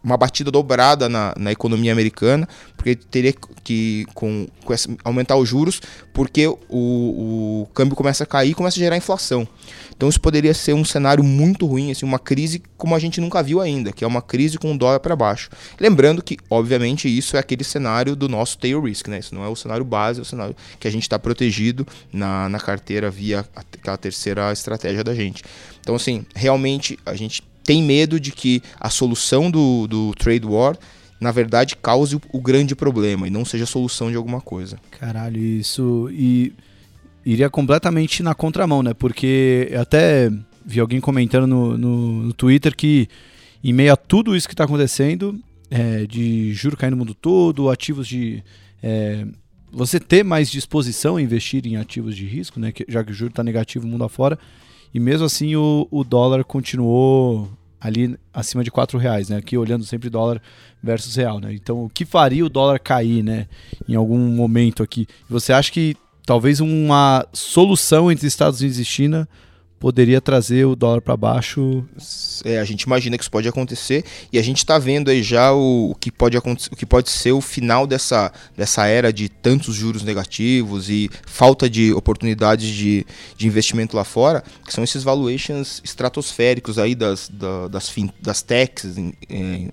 uma batida dobrada na, na economia americana, porque teria que com, com essa, aumentar os juros, porque o, o câmbio começa a cair e começa a gerar inflação. Então isso poderia ser um cenário muito ruim, assim, uma crise como a gente nunca viu ainda, que é uma crise com o dólar para baixo. Lembrando que, obviamente, isso é aquele cenário do nosso tail risk, né? Isso não é o cenário base, é o cenário que a gente está protegido na, na carteira via aquela terceira estratégia da gente. Então, assim, realmente a gente tem medo de que a solução do, do trade war na verdade cause o, o, grande problema e não seja a solução de alguma coisa. Caralho, isso e iria completamente na contramão, né? Porque até vi alguém comentando no, no, no Twitter que em meio a tudo isso que está acontecendo, é, de juro caindo no mundo todo, ativos de é, você ter mais disposição a investir em ativos de risco, né? Que, já que o juro está negativo mundo afora, e mesmo assim o, o dólar continuou ali acima de quatro reais, né? Aqui olhando sempre dólar versus real, né? Então, o que faria o dólar cair, né? Em algum momento aqui? Você acha que talvez uma solução entre Estados Unidos e China poderia trazer o dólar para baixo. É, a gente imagina que isso pode acontecer e a gente está vendo aí já o, o, que pode acontecer, o que pode ser o final dessa, dessa era de tantos juros negativos e falta de oportunidades de, de investimento lá fora, que são esses valuations estratosféricos aí das, da, das, fin, das techs,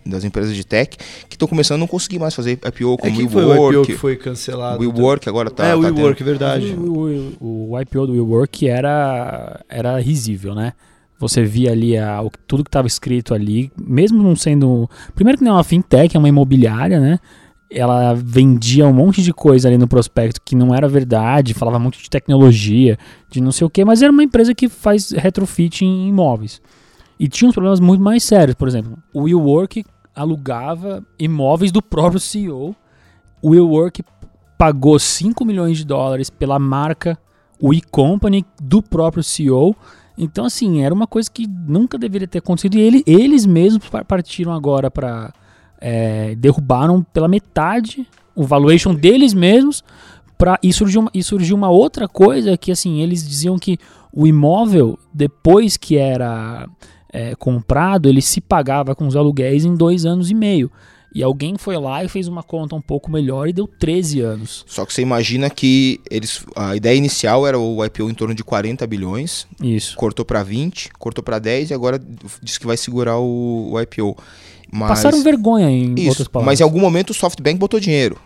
das empresas de tech, que estão começando a não conseguir mais fazer IPO como é, o WeWork. O IPO que foi cancelado. WeWork agora está É, o tá WeWork, tendo... verdade. O, o, o IPO do WeWork era, era risível, né? Você via ali a, o, tudo que estava escrito ali, mesmo não sendo. Primeiro que não é uma fintech, é uma imobiliária, né? Ela vendia um monte de coisa ali no prospecto que não era verdade, falava muito de tecnologia, de não sei o que, mas era uma empresa que faz retrofit em imóveis. E tinha uns problemas muito mais sérios, por exemplo, o WeWork alugava imóveis do próprio CEO. O WeWork pagou 5 milhões de dólares pela marca o e-company do próprio CEO. Então, assim, era uma coisa que nunca deveria ter acontecido. E ele, eles mesmos partiram agora para. É, derrubaram pela metade o valuation deles mesmos. Pra, e, surgiu uma, e surgiu uma outra coisa que, assim, eles diziam que o imóvel, depois que era é, comprado, ele se pagava com os aluguéis em dois anos e meio. E alguém foi lá e fez uma conta um pouco melhor e deu 13 anos. Só que você imagina que eles a ideia inicial era o IPO em torno de 40 bilhões. Isso. Cortou para 20, cortou para 10 e agora diz que vai segurar o, o IPO. Mas, Passaram vergonha em isso, outras palavras. Mas em algum momento o SoftBank botou dinheiro.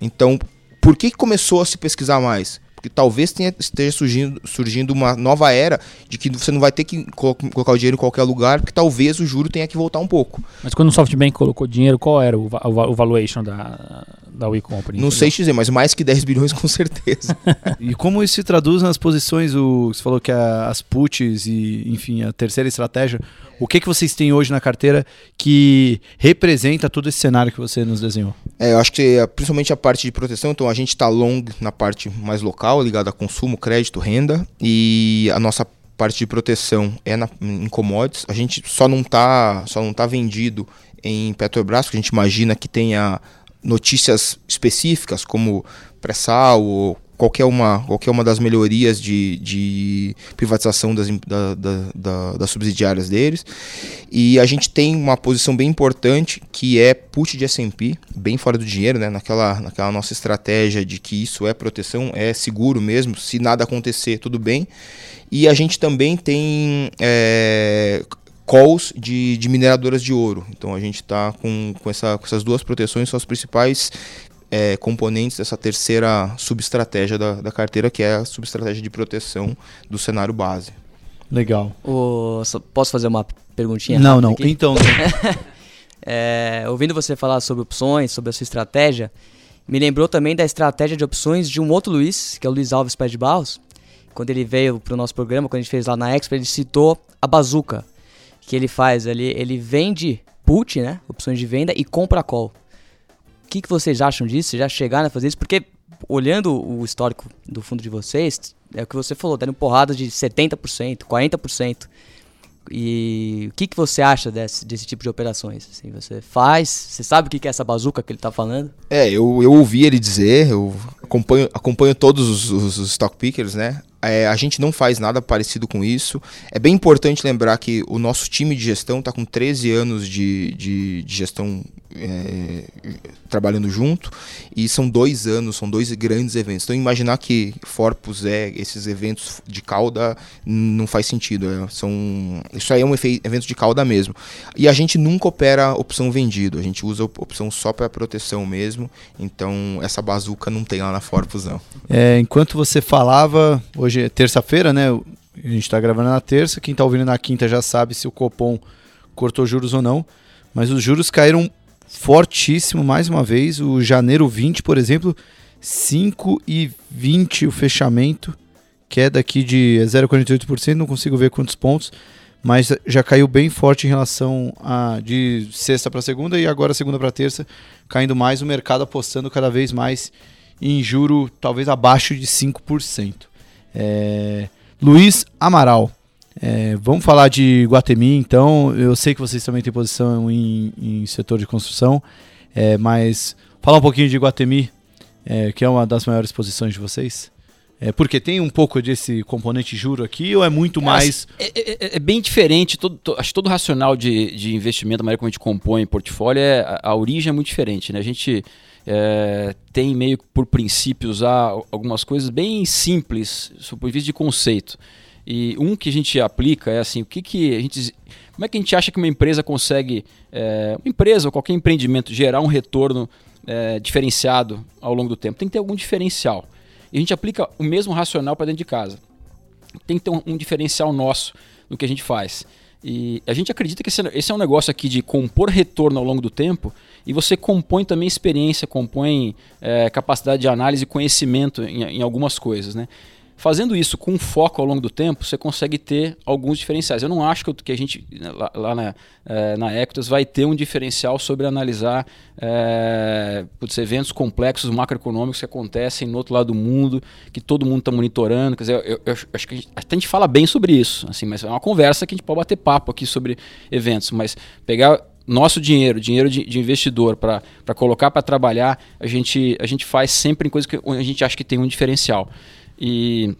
Então, por que começou a se pesquisar mais? Porque talvez tenha, esteja surgindo, surgindo uma nova era de que você não vai ter que colocar o dinheiro em qualquer lugar, porque talvez o juro tenha que voltar um pouco. Mas quando o SoftBank colocou dinheiro, qual era o, o, o valuation da, da We Company? Não sei dizer, mas mais que 10 bilhões com certeza. *laughs* e como isso se traduz nas posições, o, você falou que a, as puts e, enfim, a terceira estratégia, o que, que vocês têm hoje na carteira que representa todo esse cenário que você nos desenhou? É, eu acho que é, principalmente a parte de proteção, então a gente está long na parte mais local, ligada a consumo, crédito, renda, e a nossa parte de proteção é na, em commodities. A gente só não está só não tá vendido em Petrobras, porque a gente imagina que tenha notícias específicas como pré-sal ou qualquer uma, qualquer uma das melhorias de, de privatização das, da, da, da, das subsidiárias deles. E a gente tem uma posição bem importante que é put de S&P, bem fora do dinheiro, né? naquela, naquela nossa estratégia de que isso é proteção, é seguro mesmo, se nada acontecer, tudo bem. E a gente também tem é, calls de, de mineradoras de ouro. Então a gente está com, com, essa, com essas duas proteções, são as principais é, componentes dessa terceira subestratégia da, da carteira, que é a subestratégia de proteção do cenário base. Legal. O, posso fazer uma perguntinha? Não, não. Aqui? Então. *laughs* é, ouvindo você falar sobre opções, sobre a sua estratégia, me lembrou também da estratégia de opções de um outro Luiz, que é o Luiz Alves Pé de Barros. Quando ele veio para o nosso programa, quando a gente fez lá na Expo, ele citou a bazuca que ele faz. Ele, ele vende put, né? Opções de venda e compra call que, que vocês acham disso? Já chegaram a fazer isso? Porque olhando o histórico do fundo de vocês, é o que você falou, deram porrada de 70%, 40%. E o que, que você acha desse, desse tipo de operações? Assim, você faz? Você sabe o que, que é essa bazuca que ele está falando? É, eu, eu ouvi ele dizer, eu acompanho, acompanho todos os, os, os stock pickers, né? É, a gente não faz nada parecido com isso. É bem importante lembrar que o nosso time de gestão está com 13 anos de, de, de gestão é, trabalhando junto e são dois anos, são dois grandes eventos. Então imaginar que Forpus é esses eventos de cauda não faz sentido. É, são, isso aí é um evento de cauda mesmo. E a gente nunca opera opção vendido, a gente usa opção só para proteção mesmo. Então essa bazuca não tem lá na Forpus não. É, enquanto você falava, hoje é terça-feira, né? A gente está gravando na terça, quem está ouvindo na quinta já sabe se o Copom cortou juros ou não. Mas os juros caíram fortíssimo mais uma vez. O janeiro 20, por exemplo, 5,20 o fechamento, queda aqui de 0,48%, não consigo ver quantos pontos, mas já caiu bem forte em relação a de sexta para segunda e agora segunda para terça, caindo mais, o mercado apostando cada vez mais em juro talvez abaixo de 5%. É... Luiz Amaral, é, vamos falar de Guatemi, então. Eu sei que vocês também têm posição em, em setor de construção, é, mas falar um pouquinho de Guatemi, é, que é uma das maiores posições de vocês. É, porque tem um pouco desse componente juro aqui ou é muito é, mais. É, é, é, bem diferente. Todo, to, acho que todo racional de, de investimento, a maneira como a gente compõe portfólio, é, a, a origem é muito diferente. Né? A gente é, tem meio por princípio usar algumas coisas bem simples, do ponto de vista de conceito. E um que a gente aplica é assim, o que, que a gente. Como é que a gente acha que uma empresa consegue, é, uma empresa ou qualquer empreendimento, gerar um retorno é, diferenciado ao longo do tempo? Tem que ter algum diferencial. E a gente aplica o mesmo racional para dentro de casa. Tem que ter um, um, diferencial nosso no que a gente faz. E a gente acredita que esse, esse, é um negócio aqui de compor retorno ao longo do tempo e você compõe também experiência, compõe é, capacidade de análise e conhecimento em, em algumas coisas. Né? Fazendo isso com foco ao longo do tempo, você consegue ter alguns diferenciais. Eu não acho que a gente, lá, lá na, é, na Equitas, vai ter um diferencial sobre analisar é, putz, eventos complexos macroeconômicos que acontecem no outro lado do mundo, que todo mundo está monitorando. Quer dizer, eu, eu, acho que a gente, a gente fala bem sobre isso, assim, mas é uma conversa que a gente pode bater papo aqui sobre eventos. Mas pegar nosso dinheiro, dinheiro de, de investidor, para colocar para trabalhar, a gente, a gente faz sempre em coisas que a gente acha que tem um diferencial. E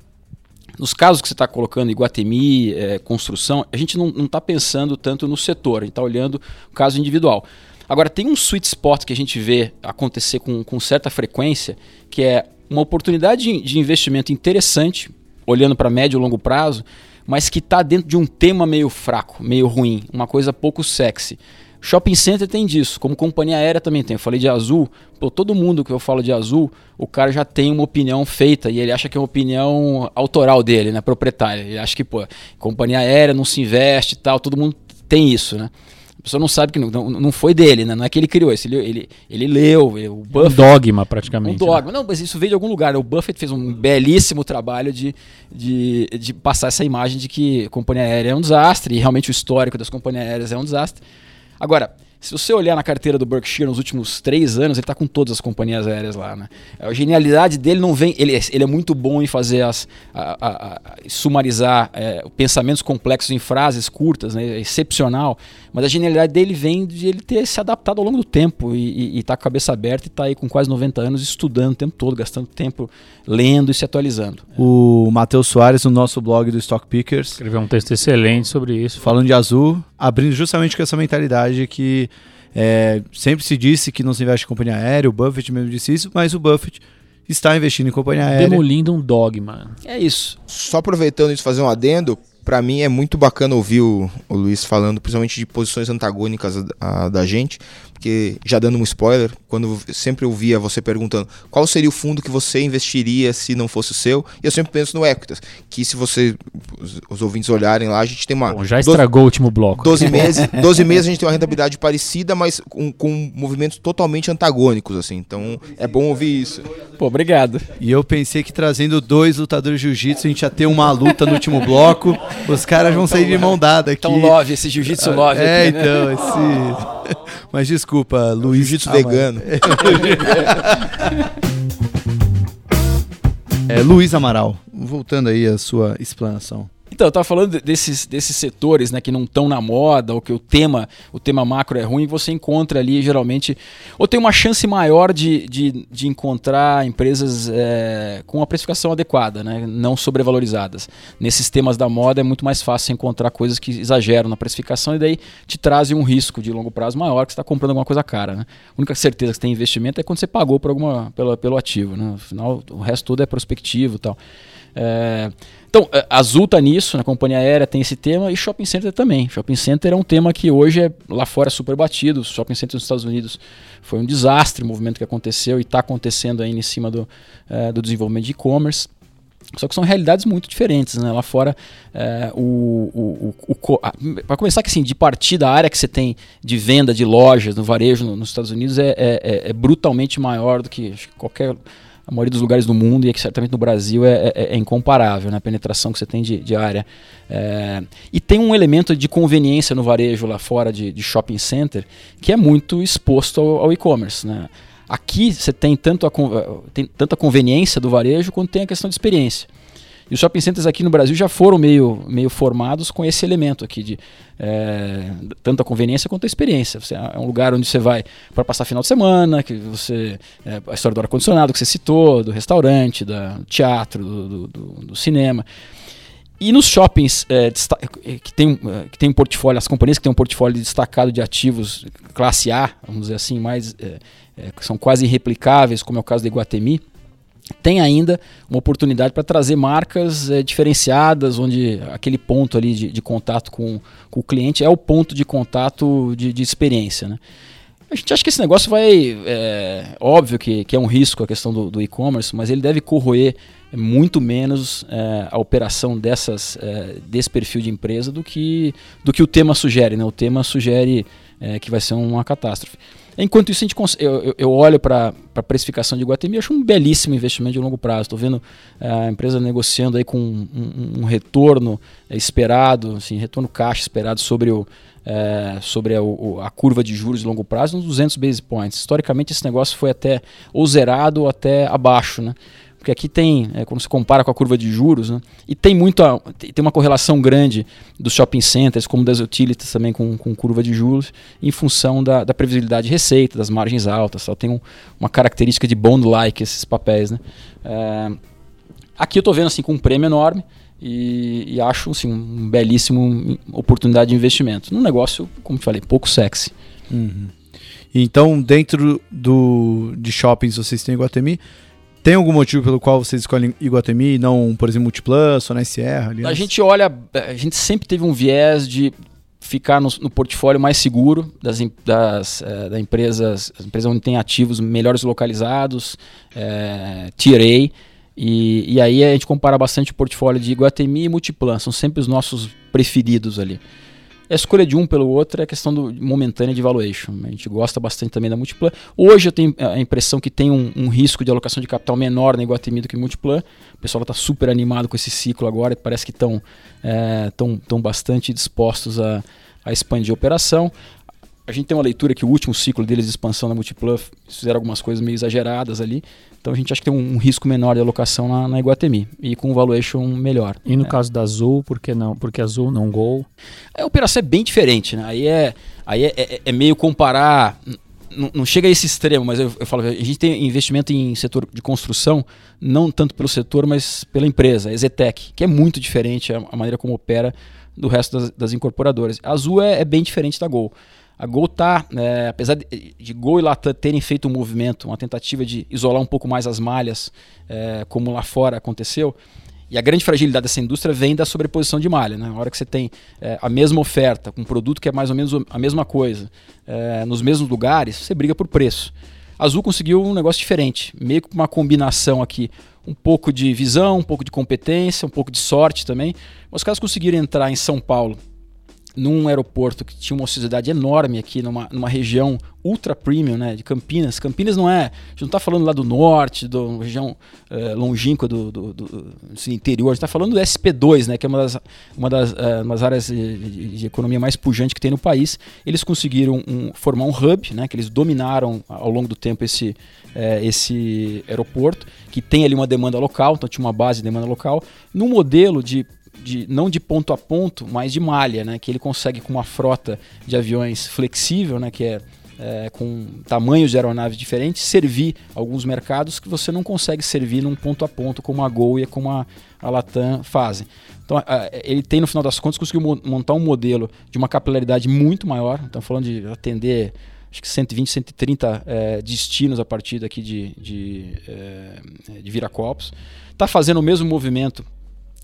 nos casos que você está colocando, Iguatemi, é, construção, a gente não está pensando tanto no setor, a gente está olhando o caso individual. Agora, tem um sweet spot que a gente vê acontecer com, com certa frequência, que é uma oportunidade de, de investimento interessante, olhando para médio e longo prazo, mas que está dentro de um tema meio fraco, meio ruim, uma coisa pouco sexy. Shopping center tem disso, como companhia aérea também tem. Eu falei de azul, pô, todo mundo que eu falo de azul, o cara já tem uma opinião feita e ele acha que é uma opinião autoral dele, né, proprietária. Ele acha que, pô, companhia aérea não se investe e tal, todo mundo tem isso, né? A pessoa não sabe que não, não, foi dele, né? Não é que ele criou isso, ele, ele, ele leu, ele, o Buffett... Um dogma, praticamente. Um dogma. Né? Não, mas isso veio de algum lugar. Né? O Buffett fez um belíssimo trabalho de, de, de passar essa imagem de que a companhia aérea é um desastre, e realmente o histórico das companhias aéreas é um desastre. Agora, se você olhar na carteira do Berkshire nos últimos três anos, ele está com todas as companhias aéreas lá. Né? A genialidade dele não vem. Ele, ele é muito bom em fazer as. A, a, a, sumarizar é, pensamentos complexos em frases curtas, né? é excepcional. Mas a genialidade dele vem de ele ter se adaptado ao longo do tempo e estar tá com a cabeça aberta e estar tá aí com quase 90 anos estudando o tempo todo, gastando tempo lendo e se atualizando. O Matheus Soares, no nosso blog do Stock Pickers, escreveu um texto excelente sobre isso. Falando de azul, abrindo justamente com essa mentalidade que é, sempre se disse que não se investe em companhia aérea, o Buffett mesmo disse isso, mas o Buffett está investindo em companhia aérea. Demolindo um dogma. É isso. Só aproveitando isso, fazer um adendo, para mim é muito bacana ouvir o, o, Luiz falando, principalmente de posições antagônicas a, a, da gente, porque já dando um spoiler, quando eu sempre ouvia você perguntando qual seria o fundo que você investiria se não fosse o seu, e eu sempre penso no Equitas, que se você os, os ouvintes olharem lá, a gente tem uma Bom, já estragou 12, o último bloco. 12 *laughs* meses, 12 meses a gente tem uma rentabilidade parecida, mas com, com movimentos totalmente antagônicos assim. Então, é bom ouvir isso. Pô, obrigado. E eu pensei que trazendo dois lutadores de jiu-jitsu a gente ia ter uma luta no último bloco. Os caras vão sair de mão dada aqui. Então love esse jiu-jitsu love É, aqui, né? então, esse *laughs* Mas desculpa, Luiz. Jiu-jitsu vegano. *laughs* é, Luiz Amaral, voltando aí à sua explanação. Então, eu estava falando desses, desses setores né, que não estão na moda, ou que o tema, o tema macro é ruim, você encontra ali geralmente, ou tem uma chance maior de, de, de encontrar empresas é, com a precificação adequada, né, não sobrevalorizadas. Nesses temas da moda é muito mais fácil encontrar coisas que exageram na precificação e daí te trazem um risco de longo prazo maior que você está comprando alguma coisa cara. Né? A única certeza que tem investimento é quando você pagou por alguma, pela, pelo ativo. Né? Afinal, o resto todo é prospectivo e tal. É, então, a Azul está nisso, na companhia aérea tem esse tema e shopping center também. Shopping center é um tema que hoje é lá fora é super batido. Shopping center nos Estados Unidos foi um desastre o movimento que aconteceu e está acontecendo ainda em cima do, é, do desenvolvimento de e-commerce. Só que são realidades muito diferentes, né? Lá fora, é, o, o, o, o para começar que assim, de partida, a área que você tem de venda de lojas, no varejo no, nos Estados Unidos é, é, é, é brutalmente maior do que qualquer a maioria dos lugares do mundo e aqui certamente no Brasil é, é, é incomparável, né? a penetração que você tem de, de área. É, e tem um elemento de conveniência no varejo lá fora de, de shopping center que é muito exposto ao, ao e-commerce. Né? Aqui você tem tanto a, tem tanto a conveniência do varejo quanto tem a questão de experiência. E os shopping centers aqui no Brasil já foram meio, meio formados com esse elemento aqui de é, tanto a conveniência quanto a experiência. Você, é um lugar onde você vai para passar final de semana, que você é, a história do ar-condicionado que você citou, do restaurante, do teatro, do, do, do cinema. E nos shoppings é, que, tem, é, que tem um portfólio, as companhias que têm um portfólio destacado de ativos classe A, vamos dizer assim, mais, é, é, que são quase irreplicáveis, como é o caso da Iguatemi, tem ainda uma oportunidade para trazer marcas é, diferenciadas, onde aquele ponto ali de, de contato com, com, o cliente é o ponto de contato de, de experiência. Né? A gente acha que esse negócio vai. É, óbvio que, que é um risco a questão do, do e-commerce, mas ele deve corroer muito menos é, a operação dessas, é, desse perfil de empresa do que, do que o tema sugere. Né? O tema sugere que vai ser uma catástrofe. Enquanto isso, a gente eu, eu olho para a precificação de Guatemi e acho um belíssimo investimento de longo prazo. Estou vendo é, a empresa negociando aí com um, um, um retorno é, esperado, assim, retorno caixa esperado sobre, o, é, sobre a, o, a, curva de juros de longo prazo, uns 200 basis points. Historicamente, esse negócio foi até ou zerado ou até abaixo. Né? Porque aqui tem, é, quando se compara com a curva de juros, né, e tem muita, tem uma correlação grande dos shopping centers, como das utilities também com, com curva de juros, em função da, da previsibilidade de receita, das margens altas, só tem um, uma característica de bond-like esses papéis. Né. É, aqui eu estou vendo assim com um prêmio enorme, e, e, acho assim, um belíssimo oportunidade de investimento. Num negócio, como te falei, pouco sexy. Uhum. Então, dentro do, de shoppings vocês têm Iguatemi, tem algum motivo pelo qual vocês escolhem Iguatemi e não, por exemplo, Multiplus, Sonai Sierra? Aliás? A gente olha, a gente sempre teve um viés de ficar no, no portfólio mais seguro das, das, é, das empresas, as empresas onde tem ativos melhores localizados, é, Tier A, e, e aí a gente compara bastante o portfólio de Iguatemi e Multiplan, são sempre os nossos preferidos ali. A escolha de um pelo outro é questão do momentânea de valuation. A gente gosta bastante também da Multiplan. Hoje eu tenho a impressão que tem um, um risco de alocação de capital menor na Iguatemi do que Multiplan. O pessoal está super animado com esse ciclo agora, parece que estão é, tão, tão bastante dispostos a, a expandir a operação a gente tem uma leitura que o último ciclo deles de expansão na Multiplan fizeram algumas coisas meio exageradas ali. Então a gente acha que tem um, um risco menor de alocação na, na, Iguatemi e com um valuation melhor. E no é. caso da Azul, por que não? Porque Azul não Gol? A operação é bem diferente, né? Aí é, aí é, é, é meio comparar. Não, não, chega a esse extremo, mas eu, eu, falo, a gente tem investimento em setor de construção, não tanto pelo setor, mas pela empresa, a Zetec, que é muito diferente a, a maneira como opera do resto das, das incorporadoras. A Azul é, é bem diferente da Gol. A Gol tá, é, apesar de, de Gol e Latam terem feito um movimento, uma tentativa de isolar um pouco mais as malhas, é, como lá fora aconteceu, e a grande fragilidade dessa indústria vem da sobreposição de malha. Né? Na hora que você tem é, a mesma oferta, com um produto que é mais ou menos a mesma coisa, é, nos mesmos lugares, você briga por preço. A Azul conseguiu um negócio diferente, meio que uma combinação aqui, um pouco de visão, um pouco de competência, um pouco de sorte também. Os caras conseguiram entrar em São Paulo num aeroporto que tinha uma ociosidade enorme aqui, numa, numa região ultra premium, né, de Campinas. Campinas não é, a gente não está falando lá do norte, da região é, longínqua do, do, do assim, interior, a gente está falando do SP2, né, que é uma das, uma das, é, uma das áreas de, de, economia mais pujante que tem no país. Eles conseguiram um, formar um hub, né, que eles dominaram ao longo do tempo esse, é, esse aeroporto, que tem ali uma demanda local, então tinha uma base de demanda local, num modelo de de não de ponto a ponto, mas de malha, né? Que ele consegue com uma frota de aviões flexível, né? Que é, é, com tamanhos de aeronaves diferentes, servir alguns mercados que você não consegue servir num ponto a ponto como a Gol e como a, a Latam fazem. Então a, ele tem no final das contas conseguiu montar um modelo de uma capilaridade muito maior. Estamos falando de atender acho que 120, 130 é, destinos a partir daqui de, de, é, de Viracopos. Está fazendo o mesmo movimento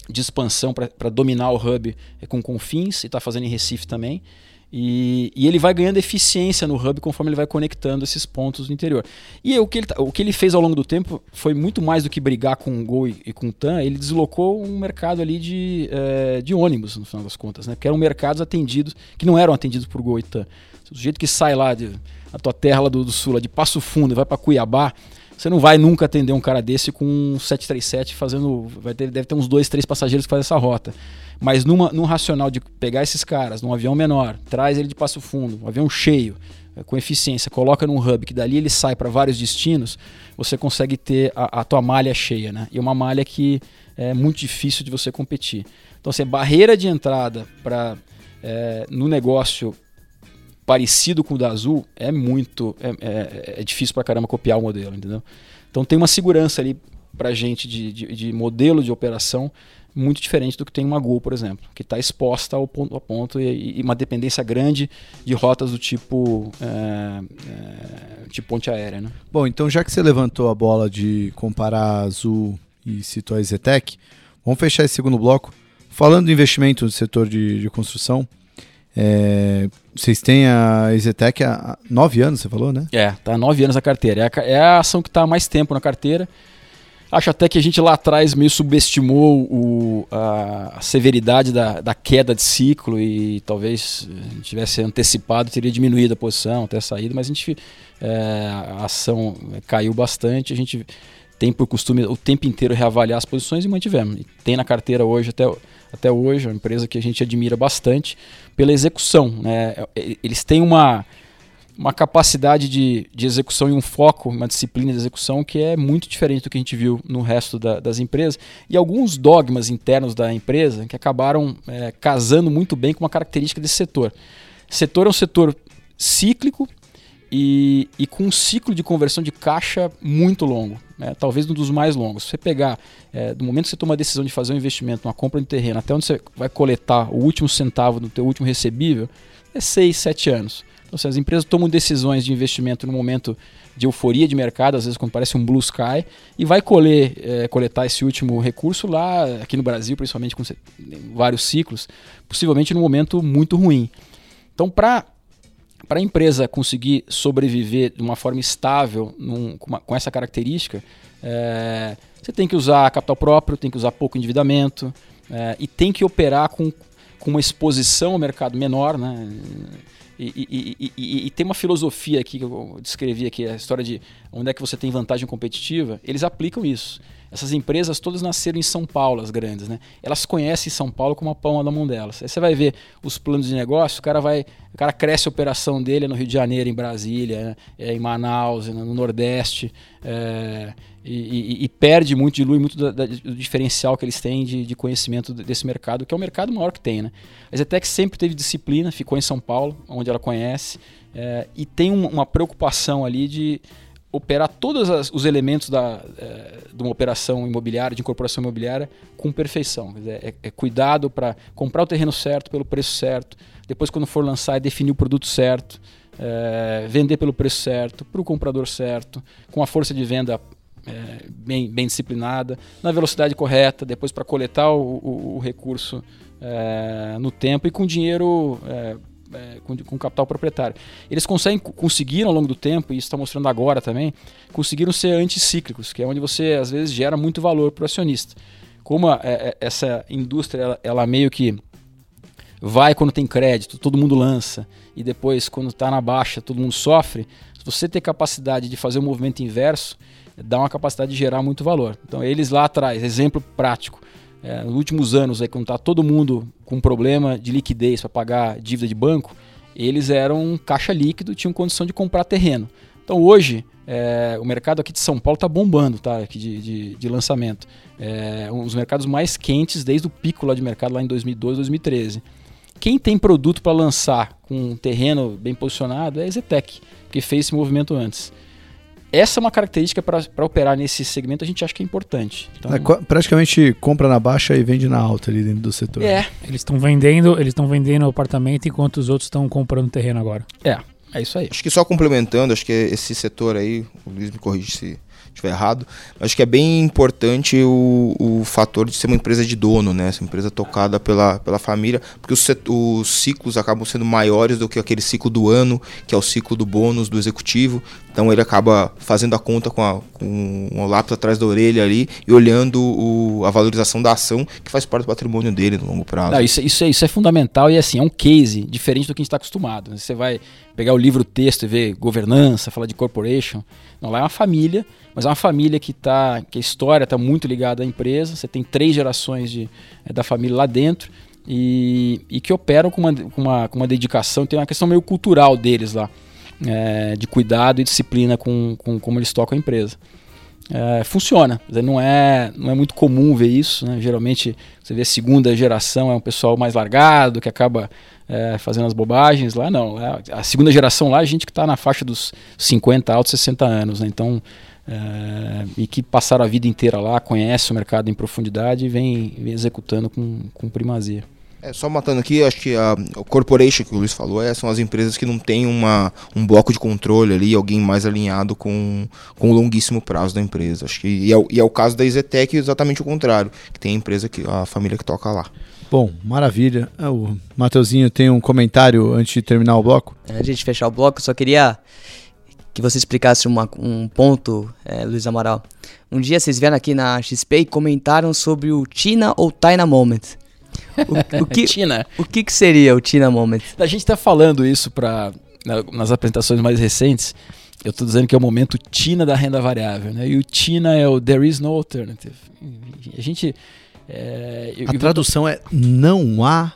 de expansão para dominar o hub é, com confins e está fazendo em Recife também. E, e, ele vai ganhando eficiência no hub conforme ele vai conectando esses pontos no interior. E o que ele, tá, o que ele fez ao longo do tempo foi muito mais do que brigar com o Gol e, e com o TAM, ele deslocou um mercado ali de, é, de ônibus, no final das contas, né? porque eram mercados atendidos, que não eram atendidos por Gol e TAM. O jeito que sai lá de, a tua terra lá do, do sul, lá de Passo Fundo, e vai para Cuiabá, você não vai nunca atender um cara desse com um 737 fazendo. Vai ter, deve ter uns dois, três passageiros que fazem essa rota. Mas numa, num racional de pegar esses caras num avião menor, traz ele de passo fundo, um avião cheio, eh, com eficiência, coloca num hub que dali ele sai para vários destinos, você consegue ter a, a, tua malha cheia, né? E uma malha que é muito difícil de você competir. Então, assim, barreira de entrada para é, no negócio parecido com o da Azul, é muito. É, é, é difícil pra caramba copiar o modelo, entendeu? Então tem uma segurança ali pra gente de, de, de modelo de operação muito diferente do que tem uma Gol, por exemplo, que está exposta ao ponto a ponto e, e, uma dependência grande de rotas do tipo, é, é, tipo ponte aérea. Né? Bom, então já que você levantou a bola de comparar a Azul e citou a Zetec, vamos fechar esse segundo bloco falando do investimento no setor de, de construção. É, vocês têm a Exetec há nove anos, você falou, né? É, tá há nove anos a carteira. É a, é a ação que está há mais tempo na carteira. Acho até que a gente lá atrás meio subestimou o, a, a, severidade da, da, queda de ciclo e talvez tivesse antecipado, teria diminuído a posição, até saído, mas a gente é, a ação caiu bastante. A gente tem por costume o tempo inteiro reavaliar as posições e mantivemos. E tem na carteira hoje até até hoje, é uma empresa que a gente admira bastante pela execução. Né? É, eles têm uma, uma capacidade de, de execução e um foco, uma disciplina de execução que é muito diferente do que a gente viu no resto da, das empresas. E alguns dogmas internos da empresa que acabaram é, casando muito bem com uma característica desse setor. Setor é um setor cíclico, e, e, com um ciclo de conversão de caixa muito longo, né? talvez um dos mais longos. Se você pegar é, do momento que você toma a decisão de fazer um investimento, uma compra de terreno, até onde você vai coletar o último centavo do teu último recebível, é 6, 7 anos. Então, assim, as empresas tomam decisões de investimento no momento de euforia de mercado, às vezes quando parece um blue sky, e vai colher, é, coletar esse último recurso lá, aqui no Brasil, principalmente com vários ciclos, possivelmente num momento muito ruim. Então, para para a empresa conseguir sobreviver de uma forma estável num, com, uma, com, essa característica, é, você tem que usar capital próprio, tem que usar pouco endividamento é, e tem que operar com, com uma exposição ao mercado menor, né? E, e, e, e, tem uma filosofia aqui que eu descrevi aqui, a história de onde é que você tem vantagem competitiva, eles aplicam isso. Essas empresas todas nasceram em São Paulo, as grandes, né? Elas conhecem São Paulo como a palma da mão delas. Aí você vai ver os planos de negócio, o cara vai, o cara cresce a operação dele no Rio de Janeiro, em Brasília, né? é, em Manaus, no Nordeste, é, e, e, e, perde muito, dilui muito do, do diferencial que eles têm de, de, conhecimento desse mercado, que é o mercado maior que tem, né? A Zetec sempre teve disciplina, ficou em São Paulo, onde ela conhece, é, e tem um, uma preocupação ali de operar todos as, os elementos da, é, de uma operação imobiliária, de incorporação imobiliária, com perfeição. É, é, cuidado para comprar o terreno certo, pelo preço certo, depois, quando for lançar, é definir o produto certo, é, vender pelo preço certo, para o comprador certo, com a força de venda é, bem, bem disciplinada, na velocidade correta, depois para coletar o, o, o recurso é, no tempo e com dinheiro é, com, com, capital proprietário. Eles conseguem, conseguiram ao longo do tempo, e isso está mostrando agora também, conseguiram ser anticíclicos, que é onde você às vezes gera muito valor para o acionista. Como a, é, essa indústria, ela, ela, meio que vai quando tem crédito, todo mundo lança, e depois quando está na baixa, todo mundo sofre, se você ter capacidade de fazer o um movimento inverso, dá uma capacidade de gerar muito valor. Então eles lá atrás, exemplo prático, é, nos últimos anos, aí, quando está todo mundo com problema de liquidez para pagar dívida de banco, eles eram caixa líquido, tinham condição de comprar terreno. Então hoje é, o mercado aqui de São Paulo está bombando, tá? Aqui de, de, de, lançamento. É um dos mercados mais quentes desde o pico lá de mercado lá em 2012, 2013. Quem tem produto para lançar com um terreno bem posicionado é a Zetec, que fez esse movimento antes. Essa é uma característica para operar nesse segmento, a gente acha que é importante. Então, é, praticamente compra na baixa e vende na alta ali dentro do setor. É. Eles estão vendendo, eles estão vendendo o apartamento enquanto os outros estão comprando terreno agora. É, é isso aí. Acho que só complementando, acho que esse setor aí, o Luiz me corrige se estiver errado, acho que é bem importante o, o fator de ser uma empresa de dono, né? Essa empresa tocada pela, pela família, porque os, os ciclos acabam sendo maiores do que aquele ciclo do ano, que é o ciclo do bônus do executivo. Então ele acaba fazendo a conta com, a, com o lápis atrás da orelha ali e olhando o, a valorização da ação, que faz parte do patrimônio dele no longo prazo. Não, isso, isso, é, isso é fundamental e assim, é um case diferente do que a gente está acostumado. Você vai pegar o livro texto e ver governança, falar de corporation. Não, lá é uma família, mas é uma família que tá, que a história está muito ligada à empresa. Você tem três gerações de, é, da família lá dentro e, e que operam com uma, com, uma, com uma dedicação. Tem uma questão meio cultural deles lá é, de cuidado e disciplina com, com como eles tocam a empresa. É, funciona, não é, não é muito comum ver isso. Né? Geralmente você vê a segunda geração é um pessoal mais largado que acaba é, fazendo as bobagens. Lá não, a segunda geração lá é gente que está na faixa dos 50, altos 60 anos. Né? Então, é, e que passaram a vida inteira lá, conhece o mercado em profundidade e vem, vem executando com, com primazia. É, só matando aqui, acho que a, a corporation que o Luiz falou é, são as empresas que não têm uma, um bloco de controle ali, alguém mais alinhado com, com o longuíssimo prazo da empresa. Acho que, e, é, e é o caso da Izetec exatamente o contrário, que tem a empresa, que a família que toca lá. Bom, maravilha. É, o Mateuzinho tem um comentário antes de terminar o bloco? Antes de fechar o bloco, só queria que você explicasse uma, um ponto, é, Luiz Amaral. Um dia vocês vieram aqui na XP e comentaram sobre o Tina ou Tina Moment. O, o *laughs* que, Tina. O que, que seria o Tina Moment? A gente está falando isso para nas apresentações mais recentes. Eu estou dizendo que é o momento Tina da renda variável, né? E o Tina é o There is no alternative. A gente é, a tradução é não há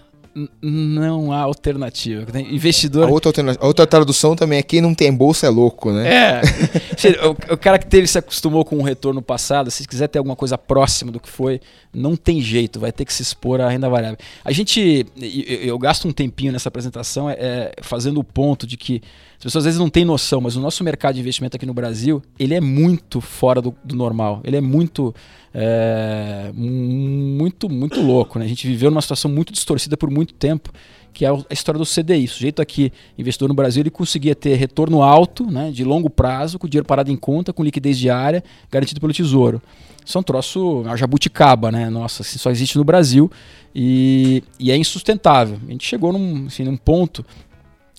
não há alternativa. Investidor. A outra, a outra tradução também é quem não tem bolsa é louco, né? É. *laughs* o, o, cara que teve, se acostumou com o retorno passado, se quiser ter alguma coisa próxima do que foi, não tem jeito, vai ter que se expor à renda variável. A gente. Eu, eu gasto um tempinho nessa apresentação é, é, fazendo o ponto de que as pessoas às vezes não têm noção, mas o nosso mercado de investimento aqui no Brasil, ele é muito fora do, do normal. Ele é muito é, muito, muito louco. Né? A gente viveu numa situação muito distorcida por muito tempo, que é a história do CDI. O sujeito aqui, investidor no Brasil, ele conseguia ter retorno alto, né, de longo prazo, com dinheiro parado em conta, com liquidez diária, garantido pelo Tesouro. Isso é um troço, uma jabuticaba, né? Nossa, assim, só existe no Brasil e, e é insustentável. A gente chegou num, assim, num ponto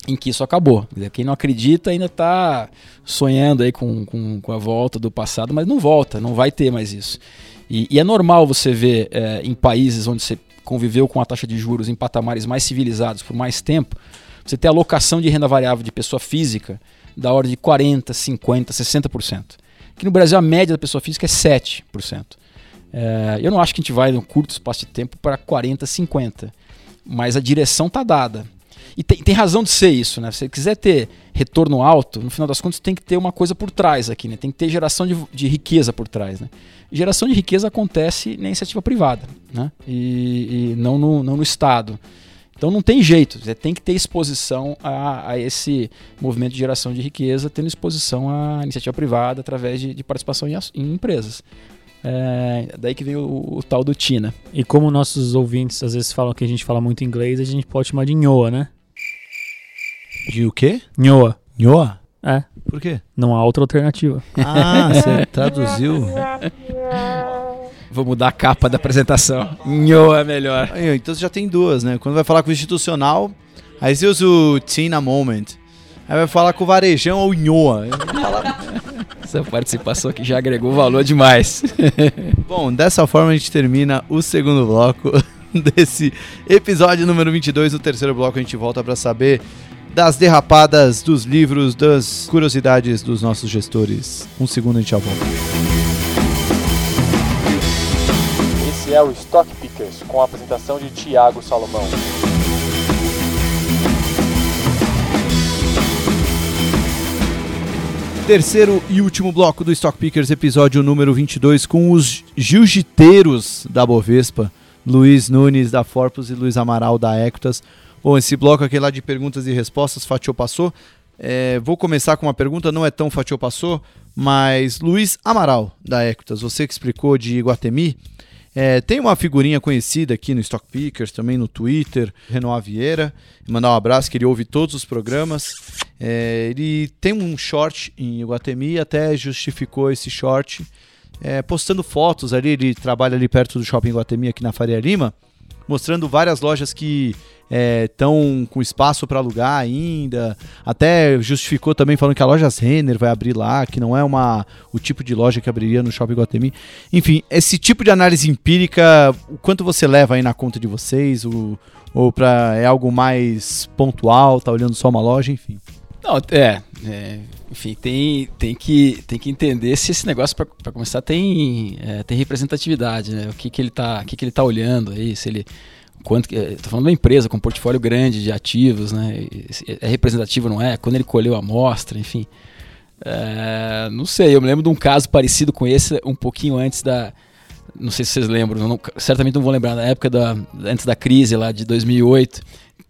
em que isso acabou. Quem não acredita ainda está sonhando aí com, com, com, a volta do passado, mas não volta, não vai ter mais isso. E, e é normal você ver é, em países onde você conviveu com a taxa de juros em patamares mais civilizados por mais tempo, você ter alocação de renda variável de pessoa física da ordem de 40%, 50%, 60%. Aqui no Brasil a média da pessoa física é 7%. É, eu não acho que a gente vai, num curto espaço de tempo, para 40%, 50%. Mas a direção está dada. E tem, tem, razão de ser isso, né? Se você quiser ter retorno alto, no final das contas tem que ter uma coisa por trás aqui, né? Tem que ter geração de, de riqueza por trás, né? Geração de riqueza acontece na iniciativa privada, né? E, e não, no, não no Estado. Então não tem jeito, você tem que ter exposição a, a, esse movimento de geração de riqueza, tendo exposição à iniciativa privada através de, de participação em, em empresas. É, daí que vem o, o, tal do Tina. E como nossos ouvintes às vezes falam que a gente fala muito inglês, a gente pode chamar de Nhoa, né? De o quê? Nhoa. Nhoa? É. Por quê? Não há outra alternativa. Ah, *laughs* você traduziu. Vou mudar a capa da apresentação. Nhoa é melhor. Aí, então você já tem duas, né? Quando vai falar com o institucional, aí você usa o Tina Moment. Aí vai falar com o varejão ou Nhoa. *laughs* Essa participação aqui já agregou valor demais. *laughs* Bom, dessa forma a gente termina o segundo bloco desse episódio número 22. No terceiro bloco a gente volta para saber das derrapadas dos livros, das curiosidades dos nossos gestores. Um segundo a gente já volta. Esse é o Stock Pickers com a apresentação de Tiago Salomão. Terceiro e último bloco do Stock Pickers, episódio número 22, com os jiu-jiteiros da Bovespa, Luiz Nunes da Forpus e Luiz Amaral da Equitas. Bom, esse bloco aqui lá de perguntas e respostas, Fatiou passou. É, vou começar com uma pergunta, não é tão Fatiou passou, mas Luiz Amaral da Equitas, você que explicou de Iguatemi, é, tem uma figurinha conhecida aqui no Stock Pickers, também no Twitter, Renoir Vieira. Mandar um abraço, que ele ouve todos os programas. É, ele tem um short em Iguatemi, até justificou esse short é, postando fotos ali. Ele trabalha ali perto do shopping Iguatemi, aqui na Faria Lima, mostrando várias lojas que estão com espaço para alugar ainda. Até justificou também falando que a loja Renner vai abrir lá, que não é uma o tipo de loja que abriria no Shopping Guatemi. Enfim, esse tipo de análise empírica, o quanto você leva aí na conta de vocês, o, ou para é algo mais pontual, tá olhando só uma loja, enfim. Não, é, é, enfim, tem, tem, que, tem que entender se esse negócio, para começar, tem, é, tem representatividade, né? O que, que, ele tá, o que, que ele tá olhando aí, se ele quanto estou falando de uma empresa com um portfólio grande de ativos, né? É representativo, não é? Quando ele colheu a amostra, enfim. É, não sei, eu me lembro de um caso parecido com esse um pouquinho antes da. Não sei se vocês lembram, não, certamente não vou lembrar, na época da, antes da crise lá de 2008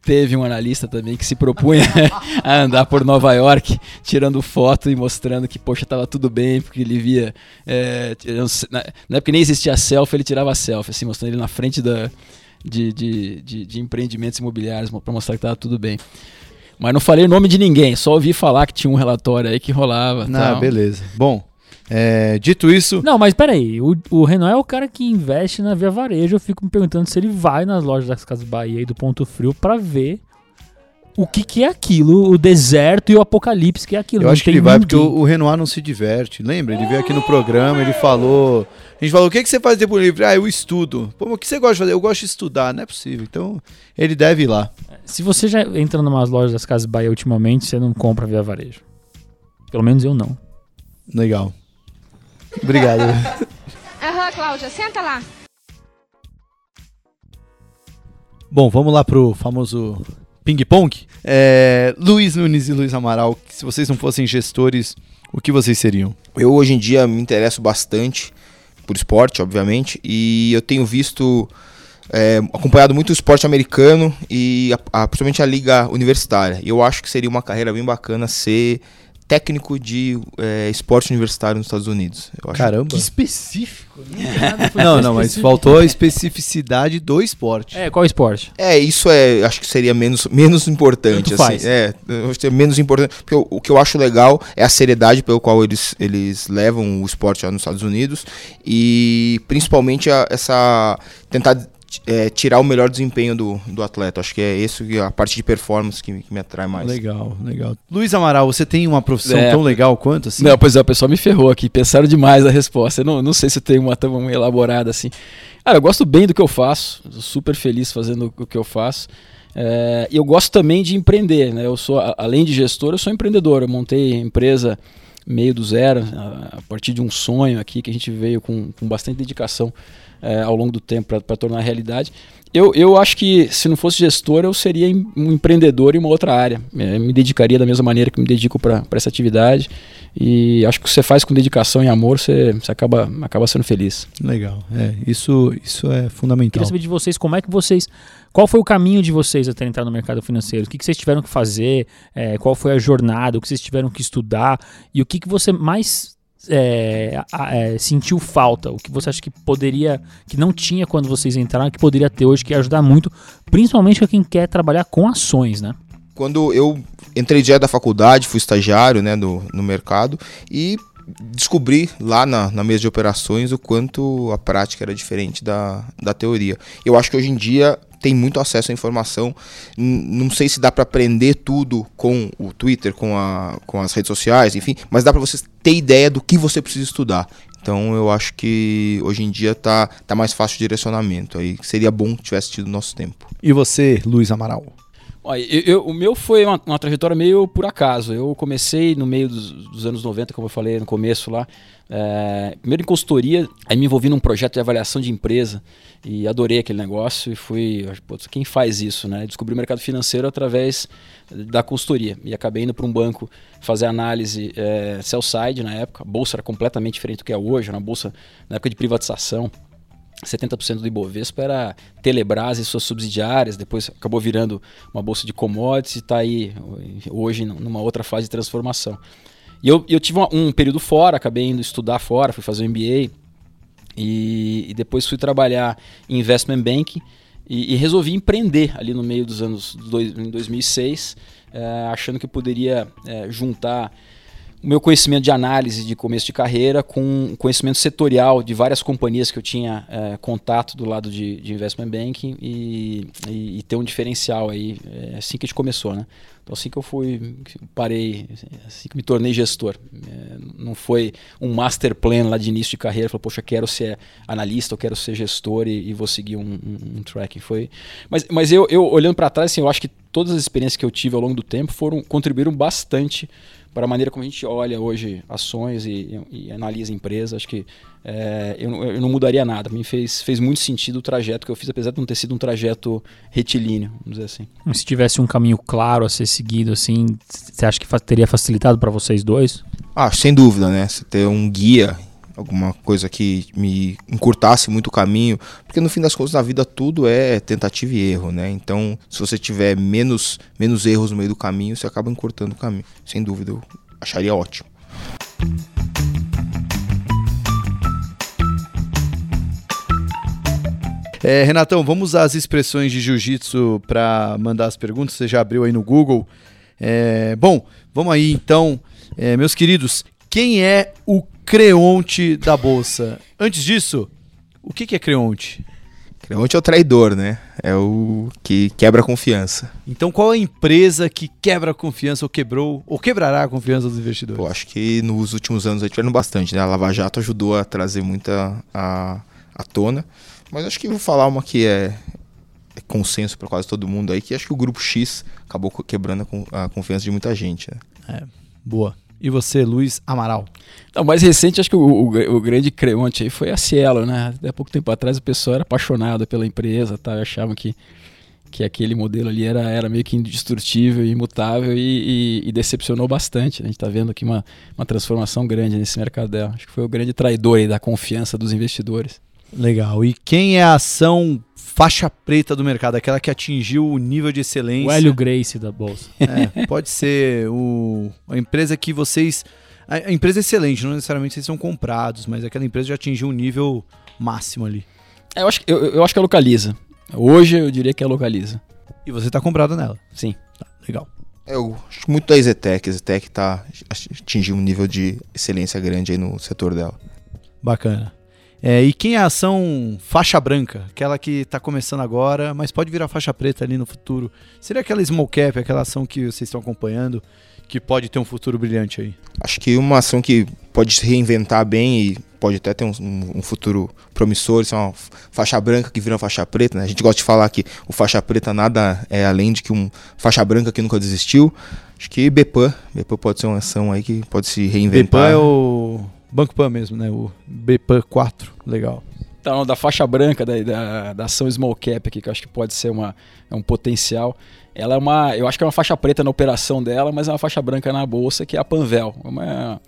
teve um analista também que se propunha *laughs* a andar por Nova York, tirando foto e mostrando que, poxa, estava tudo bem, porque ele via. É, na, época nem existia selfie, ele tirava selfie, assim, mostrando ele na frente da, de, de, de, de empreendimentos imobiliários para mostrar que estava tudo bem. Mas não falei o nome de ninguém, só ouvi falar que tinha um relatório aí que rolava. Ah, beleza. Bom, é, dito isso. Não, mas peraí, o, o Renan é o cara que investe na Via Varejo. Eu fico me perguntando se ele vai nas lojas das Casas Bahia e do Ponto Frio para ver o que, que é aquilo, o deserto e o apocalipse que é aquilo. Eu acho que ele vai porque o, o, Renoir não se diverte. Lembra? Ele veio aqui no programa, ele falou. A gente falou: o que, que você faz do livro? Ah, eu estudo. Pô, o que você gosta de fazer? Eu gosto de estudar. Não é possível. Então, ele deve ir lá. Se você já entra em umas lojas das Casas Bahia ultimamente, você não compra via varejo. Pelo menos eu não. Legal. Obrigado. *laughs* Aham, Cláudia, senta lá. Bom, vamos lá pro famoso ping-pong. É, Luiz Nunes e Luiz Amaral, se vocês não fossem gestores, o que vocês seriam? Eu hoje em dia me interesso bastante por esporte, obviamente, e eu tenho visto, é, acompanhado muito o esporte americano e a, a, principalmente a liga universitária. E eu acho que seria uma carreira bem bacana ser técnico de é, esporte universitário nos Estados Unidos. Caramba. Que específico. Não, não, mas faltou a especificidade do esporte. É, qual esporte? É, isso é, acho que seria menos, menos importante. Tanto assim, faz. É, é menos importante. Porque o, o, que eu acho legal é a seriedade pelo qual eles, eles levam o esporte nos Estados Unidos e principalmente a, essa tentar é, tirar o melhor desempenho do, do atleta. Acho que é isso a parte de performance que, que, me atrai mais. Legal, legal. Luiz Amaral, você tem uma profissão é, tão legal quanto assim? Não, pois é, o pessoal me ferrou aqui. Pensaram demais a resposta. Eu não, não sei se eu tenho uma tão elaborada assim. Cara, eu gosto bem do que eu faço. super feliz fazendo o que eu faço. É, e eu gosto também de empreender, né? Eu sou, além de gestor, eu sou empreendedor. Eu montei empresa meio do zero, a, a partir de um sonho aqui que a gente veio com, com bastante dedicação é, ao longo do tempo para tornar realidade. Eu, eu acho que se não fosse gestor, eu seria um empreendedor em uma outra área. É, me dedicaria da mesma maneira que me dedico para essa atividade. E acho que você faz com dedicação e amor, você, você acaba, acaba sendo feliz. Legal. É, isso, isso é fundamental. Queria saber de vocês como é que vocês. Qual foi o caminho de vocês até entrar no mercado financeiro? O que, que vocês tiveram que fazer? É, qual foi a jornada? O que vocês tiveram que estudar? E o que, que você mais é, é, sentiu falta? O que você acha que poderia, que não tinha quando vocês entraram, que poderia ter hoje, que ia ajudar muito, principalmente para quem quer trabalhar com ações, né? Quando eu entrei direto da faculdade, fui estagiário né, no, no mercado e descobri lá na, na mesa de operações o quanto a prática era diferente da, da teoria. Eu acho que hoje em dia tem muito acesso à informação. Não sei se dá para aprender tudo com o Twitter, com, a, com as redes sociais, enfim, mas dá para você ter ideia do que você precisa estudar. Então eu acho que hoje em dia tá, tá mais fácil o direcionamento. Aí seria bom que tivesse tido nosso tempo. E você, Luiz Amaral? Olha, eu, eu- o meu foi uma, uma trajetória meio por acaso. Eu comecei no meio dos, dos anos 90, como eu falei no começo lá. é, primeiro em consultoria, aí me envolvi num projeto de avaliação de empresa e adorei aquele negócio e fui, pô, quem faz isso, né? Descobri o mercado financeiro através da consultoria e acabei indo para um banco fazer análise é, sell side na época. A bolsa era completamente diferente do que é hoje, uma bolsa na época de privatização. 70% do Ibovespa era Telebrás e suas subsidiárias, depois acabou virando uma bolsa de commodities e está aí hoje numa outra fase de transformação. E eu, eu tive uma- um período fora, acabei indo estudar fora, fui fazer um MBA e, e depois fui trabalhar em investment banking e, e resolvi empreender ali no meio dos anos dois, em 2006, eh, achando que eu poderia eh, juntar meu conhecimento de análise de começo de carreira com conhecimento setorial de várias companhias que eu tinha eh, contato do lado de, de investment banking e, e- e ter um diferencial aí é assim que a gente começou, né? Então assim que eu fui, parei, assim que me tornei gestor, É, não foi um master plan lá de início de carreira, falou, poxa, quero ser analista, eu quero ser gestor e, e vou seguir um, um, um tracking. Foi, mas, mas eu, eu olhando para trás, assim, eu acho que todas as experiências que eu tive ao longo do tempo foram contribuíram bastante para a maneira como a gente olha hoje ações e, e analisa empresas. Acho que é, eu, não- eu não mudaria nada. Para mim fez, fez muito sentido o trajeto que eu fiz, apesar de não ter sido um trajeto retilíneo, vamos dizer assim. Se tivesse um caminho claro a ser seguido, assim, você acha que teria facilitado para vocês dois? Ah, sem dúvida, né? Você ter um guia, alguma coisa que me encurtasse muito o caminho, porque no fim das contas na vida tudo é tentativa e erro, né? Então, se você tiver menos, menos erros no meio do caminho, você acaba encurtando o caminho. Sem dúvida, eu acharia ótimo. É, Renatão, vamos as expressões de jiu-jitsu para mandar as perguntas. Você já abriu aí no Google. É, bom, vamos aí então, É, meus queridos. Quem é o Creonte da Bolsa? Antes disso, o que, que é Creonte? Creonte é o traidor, né? É o que quebra a confiança. Então, qual a empresa que quebra a confiança ou quebrou ou quebrará a confiança dos investidores? Pô, acho que nos últimos anos aí tiveram bastante, né? A Lava Jato ajudou a trazer muita à, à tona. Mas acho que vou falar uma que é, é consenso para quase todo mundo aí, que acho que o Grupo X acabou quebrando a, a confiança de muita gente, né? Boa. E você, Luiz Amaral? Não, mais recente, acho que o, o- o grande creonte aí foi a Cielo, né? Até pouco tempo atrás o pessoal era apaixonado pela empresa, tá? achavam que, que aquele modelo ali era, era meio que indestrutível, imutável e, e- e decepcionou bastante. né? A gente está vendo aqui uma, uma transformação grande nesse mercado dela. Acho que foi o grande traidor da confiança dos investidores. Legal. E quem é a ação faixa preta do mercado? Aquela que atingiu o nível de excelência? O Hélio Grace da Bolsa. *laughs* É, pode ser o, a empresa que vocês. A, a empresa é excelente, não necessariamente vocês são comprados, mas aquela empresa já atingiu um nível máximo ali. É, Eu acho, que- eu, eu acho que é localiza. Hoje eu diria que é localiza. E você tá comprado nela. Sim. Tá, legal. Eu acho muito da Ezetec. A Ezetec tá, atingiu um nível de excelência grande aí no setor dela. Bacana. É, e quem é a ação faixa branca? Aquela que tá começando agora, mas pode virar faixa preta ali no futuro. Seria aquela small cap, aquela ação que vocês estão acompanhando, que pode ter um futuro brilhante aí. Acho que uma ação que pode se reinventar bem e pode até ter um, um- um futuro promissor, isso é uma faixa branca que vira uma faixa preta, né? A gente gosta de falar que o faixa preta nada é além de que um faixa branca que nunca desistiu. Acho que Bepan, Bepan pode ser uma ação aí que pode se reinventar. Bepan é o Banco Pan mesmo, né? O Bepan 4. Legal. Então, da faixa branca da, da, da ação small cap aqui, que eu acho que pode ser uma, é um potencial. Ela é uma, eu acho que é uma faixa preta na operação dela, mas é uma faixa branca na bolsa, que é a Panvel. É uma,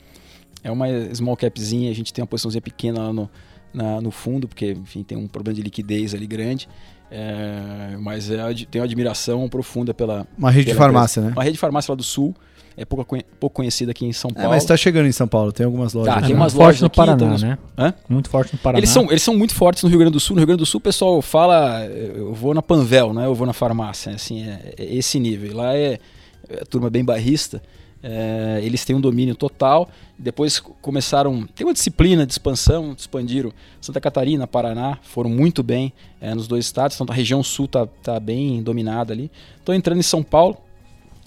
é uma small capzinha, a gente tem uma posiçãozinha pequena lá no, na- no fundo, porque enfim, tem um problema de liquidez ali grande. É, mas é, ad- tenho admiração profunda pela. Uma rede de pela farmácia, né? Uma rede de farmácia lá do sul. É pouco, pouco conhecida aqui em São É, Paulo. mas tá chegando em São Paulo, tem algumas lojas. Tá, tem É umas muito forte lojas no aqui, Paraná, uns- né? Hã? Muito forte no Paraná. Eles são, eles são muito fortes no Rio Grande do Sul. No Rio Grande do Sul o pessoal fala, eu vou na Panvel, né? Eu vou na farmácia, assim, é, é esse nível. Lá é, é a turma bem barrista. é, eles têm um domínio total. Depois começaram, tem uma disciplina de expansão, expandiram Santa Catarina, Paraná, foram muito bem é, nos dois estados. Então a região sul tá, tá bem dominada ali. Estão entrando em São Paulo.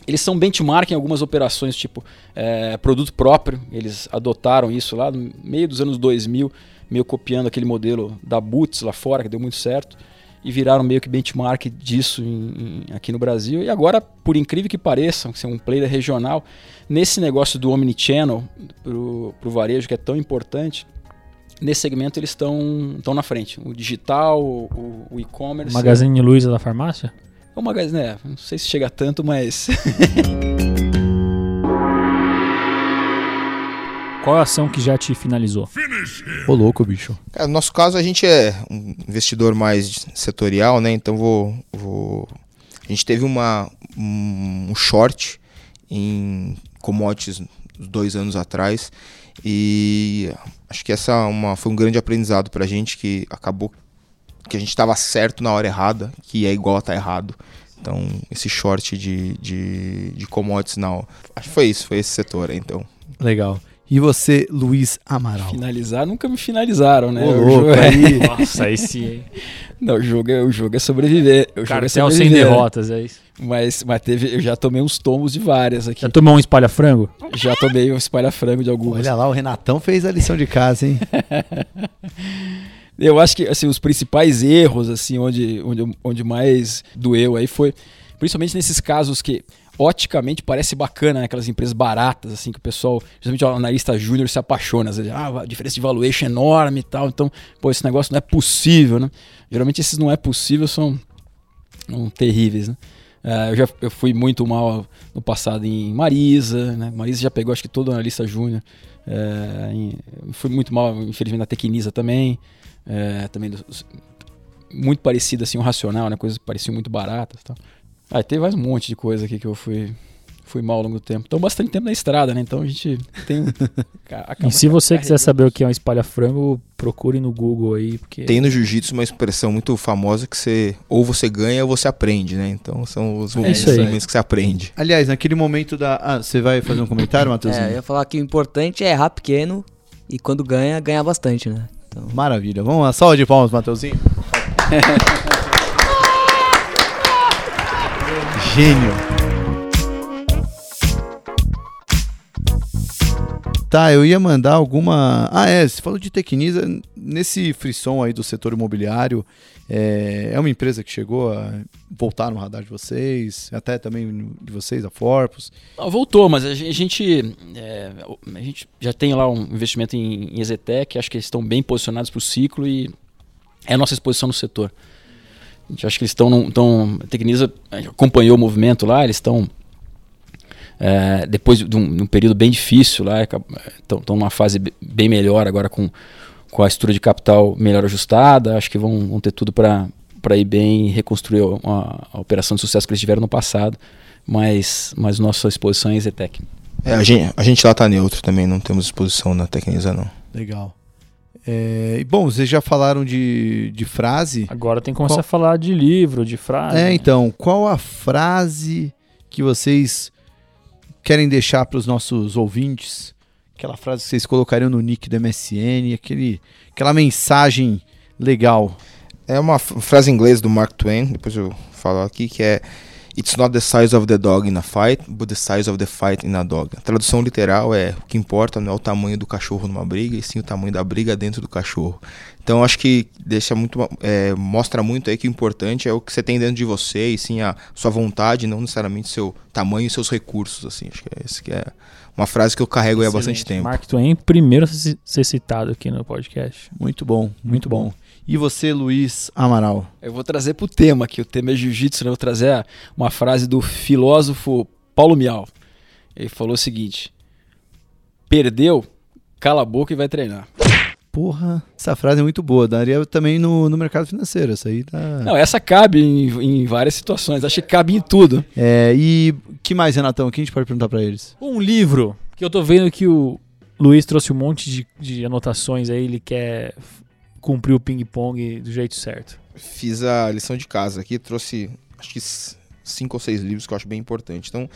Eles são benchmark em algumas operações, tipo é, produto próprio. Eles adotaram isso lá no meio dos anos 2000, meio copiando aquele modelo da Boots lá fora, que deu muito certo. e viraram meio que benchmark disso em, em, aqui no Brasil. E agora, por incrível que pareça, ser um player regional, nesse negócio do omnichannel para o varejo que é tão importante, nesse segmento eles estão na frente. O digital, o, o e-commerce. Magazine Luiza da farmácia? É o Magazine, é, não sei se chega tanto, mas. *laughs* Qual é a ação que já te finalizou? Ô louco, bicho. Cara, no nosso caso, a gente é um investidor mais setorial, né? Então vou. vou... A gente teve uma, um short em commodities dois anos atrás. E acho que essa é uma, foi um grande aprendizado pra gente que acabou que a gente estava certo na hora errada, que é igual a estar tá errado. Então, esse short de, de, de commodities, não. Acho que foi isso, foi esse setor aí, então. Legal. E você, Luiz Amaral? Finalizar, nunca me finalizaram, né? Ô, o jogo é... aí. Nossa, aí sim. *laughs* Não, o jogo é, o jogo é sobreviver. O Cara, jogo é sem derrotas, é isso. Mas, mas teve, eu já tomei uns tomos de várias aqui. Já tomou um espalha-frango? Já tomei um espalha-frango de algumas. Olha lá, o Renatão fez a lição de casa, hein? *laughs* eu acho que assim, os principais erros, assim, onde, onde, onde mais doeu aí foi, principalmente nesses casos que oticamente parece bacana, né? aquelas empresas baratas, assim, que o pessoal, justamente o analista júnior se apaixona, vezes, ah, diferença de valuation é enorme e tal, então, pô, esse negócio não é possível, né? Geralmente esses não é possível são, são terríveis, né? Uh, eu já eu fui muito mal no passado em Marisa, né? Marisa já pegou acho que todo analista júnior. Uh, fui muito mal, infelizmente, na Tecnisa também. Uh, também muito parecido assim, o racional, né? Coisas pareciam muito baratas, tal. Ah, teve mais um monte de coisa aqui que eu fui fui mal ao longo do tempo. Então, bastante tempo na estrada, né? Então a gente tem. *laughs* e se você quiser saber o que é um espalha-frango, procure no Google aí. Porque... Tem no jiu-jitsu uma expressão muito famosa que você ou você ganha ou você aprende, né? Então são os é momentos, que você aprende. Aliás, naquele momento da. Ah, você vai fazer um comentário, *laughs* Matheusinho? É, eu ia falar que o importante é errar pequeno e quando ganha, ganhar bastante, né? Então... Maravilha. Vamos lá, salva de palmas, Matheusinho. *laughs* Gênio. Tá, eu ia mandar alguma. Ah, é, você falou de Tecnisa. Nesse frisson aí do setor imobiliário, é, é uma empresa que chegou a voltar no radar de vocês, até também de vocês, a Forpus? Não, voltou, mas a gente, é, a gente já tem lá um investimento em, em Exetec, acho que eles estão bem posicionados para o ciclo e é a nossa exposição no setor. A gente acha que eles estão. Tão, a Tecnisa acompanhou o movimento lá, eles estão é, depois de um, de um, período bem difícil lá, estão numa fase bem melhor agora com, com a estrutura de capital melhor ajustada, acho que vão, vão ter tudo para ir bem e reconstruir a, a, operação de sucesso que eles tiveram no passado, mas, mas nossa exposição é Zetec. É, a, gente, a gente lá está neutro também, não temos exposição na Tecnisa não. Legal. É, bom, vocês já falaram de, de frase. Agora tem que começar qual... a falar de livro, de frase. É, então, qual a frase que vocês querem deixar para os nossos ouvintes? Aquela frase que vocês colocariam no nick do MSN, aquele, aquela mensagem legal. É uma frase em inglês do Mark Twain, depois eu falo aqui, que é It's not the size of the dog in a fight, but the size of the fight in a dog. A tradução literal é o que importa não é o tamanho do cachorro numa briga, e sim o tamanho da briga dentro do cachorro. Então acho que deixa muito, é, mostra muito aí que o importante é o que você tem dentro de você e sim a sua vontade, não necessariamente seu tamanho e seus recursos. Assim, acho que é esse que é uma frase que eu carrego há bastante tempo. Mark Twain, primeiro a ser citado aqui no podcast. Muito bom, muito, muito bom. bom. E você, Luiz Amaral? Eu vou trazer para o tema aqui, o tema é jiu-jitsu, né? Eu vou trazer uma frase do filósofo Paulo Mial. Ele falou o seguinte: Perdeu, cala a boca e vai treinar. Porra, essa frase é muito boa. Daria também no, no mercado financeiro. Essa aí tá. Não, essa cabe em, em várias situações. Acho que cabe em tudo. É, e que mais, Renatão? O que a gente pode perguntar para eles? Um livro. Que eu tô vendo que o Luiz trouxe um monte de, de anotações aí. Ele quer cumprir o ping-pong do jeito certo? Fiz a lição de casa aqui, trouxe acho que cinco ou seis livros que eu acho bem importante. Então,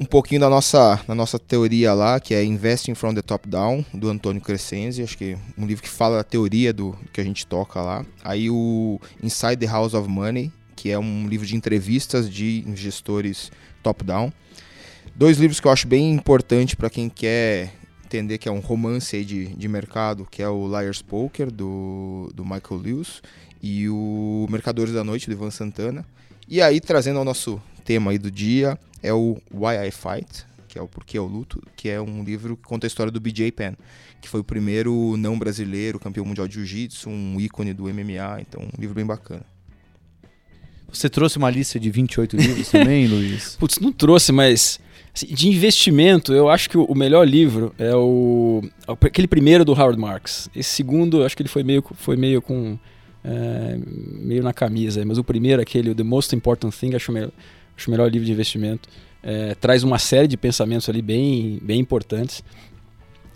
um pouquinho da nossa, da nossa teoria lá, que é Investing from the Top Down, do Antônio Crescenzi, acho que é um livro que fala da teoria do que a gente toca lá. Aí o Inside the House of Money, que é um livro de entrevistas de gestores top-down. Dois livros que eu acho bem importante para quem quer entender que é um romance de, de mercado, que é o Liar's Poker, do, do Michael Lewis, e o Mercadores da Noite, do Ivan Santana. E aí, trazendo ao nosso tema aí do dia, é o Why I Fight, que é o Porquê Eu Luto, que é um livro que conta a história do BJ Penn, que foi o primeiro não brasileiro campeão mundial de jiu-jitsu, um ícone do MMA, então um livro bem bacana. Você trouxe uma lista de 28 livros também, *laughs* Luiz? Putz, não trouxe, mas assim, de investimento, eu acho que o, melhor livro é o aquele primeiro do Howard Marks. Esse segundo, eu acho que ele foi meio, foi meio com é, meio na camisa, mas o primeiro, aquele, o The Most Important Thing, acho, me, acho o melhor livro de investimento. É, traz uma série de pensamentos ali bem, bem importantes.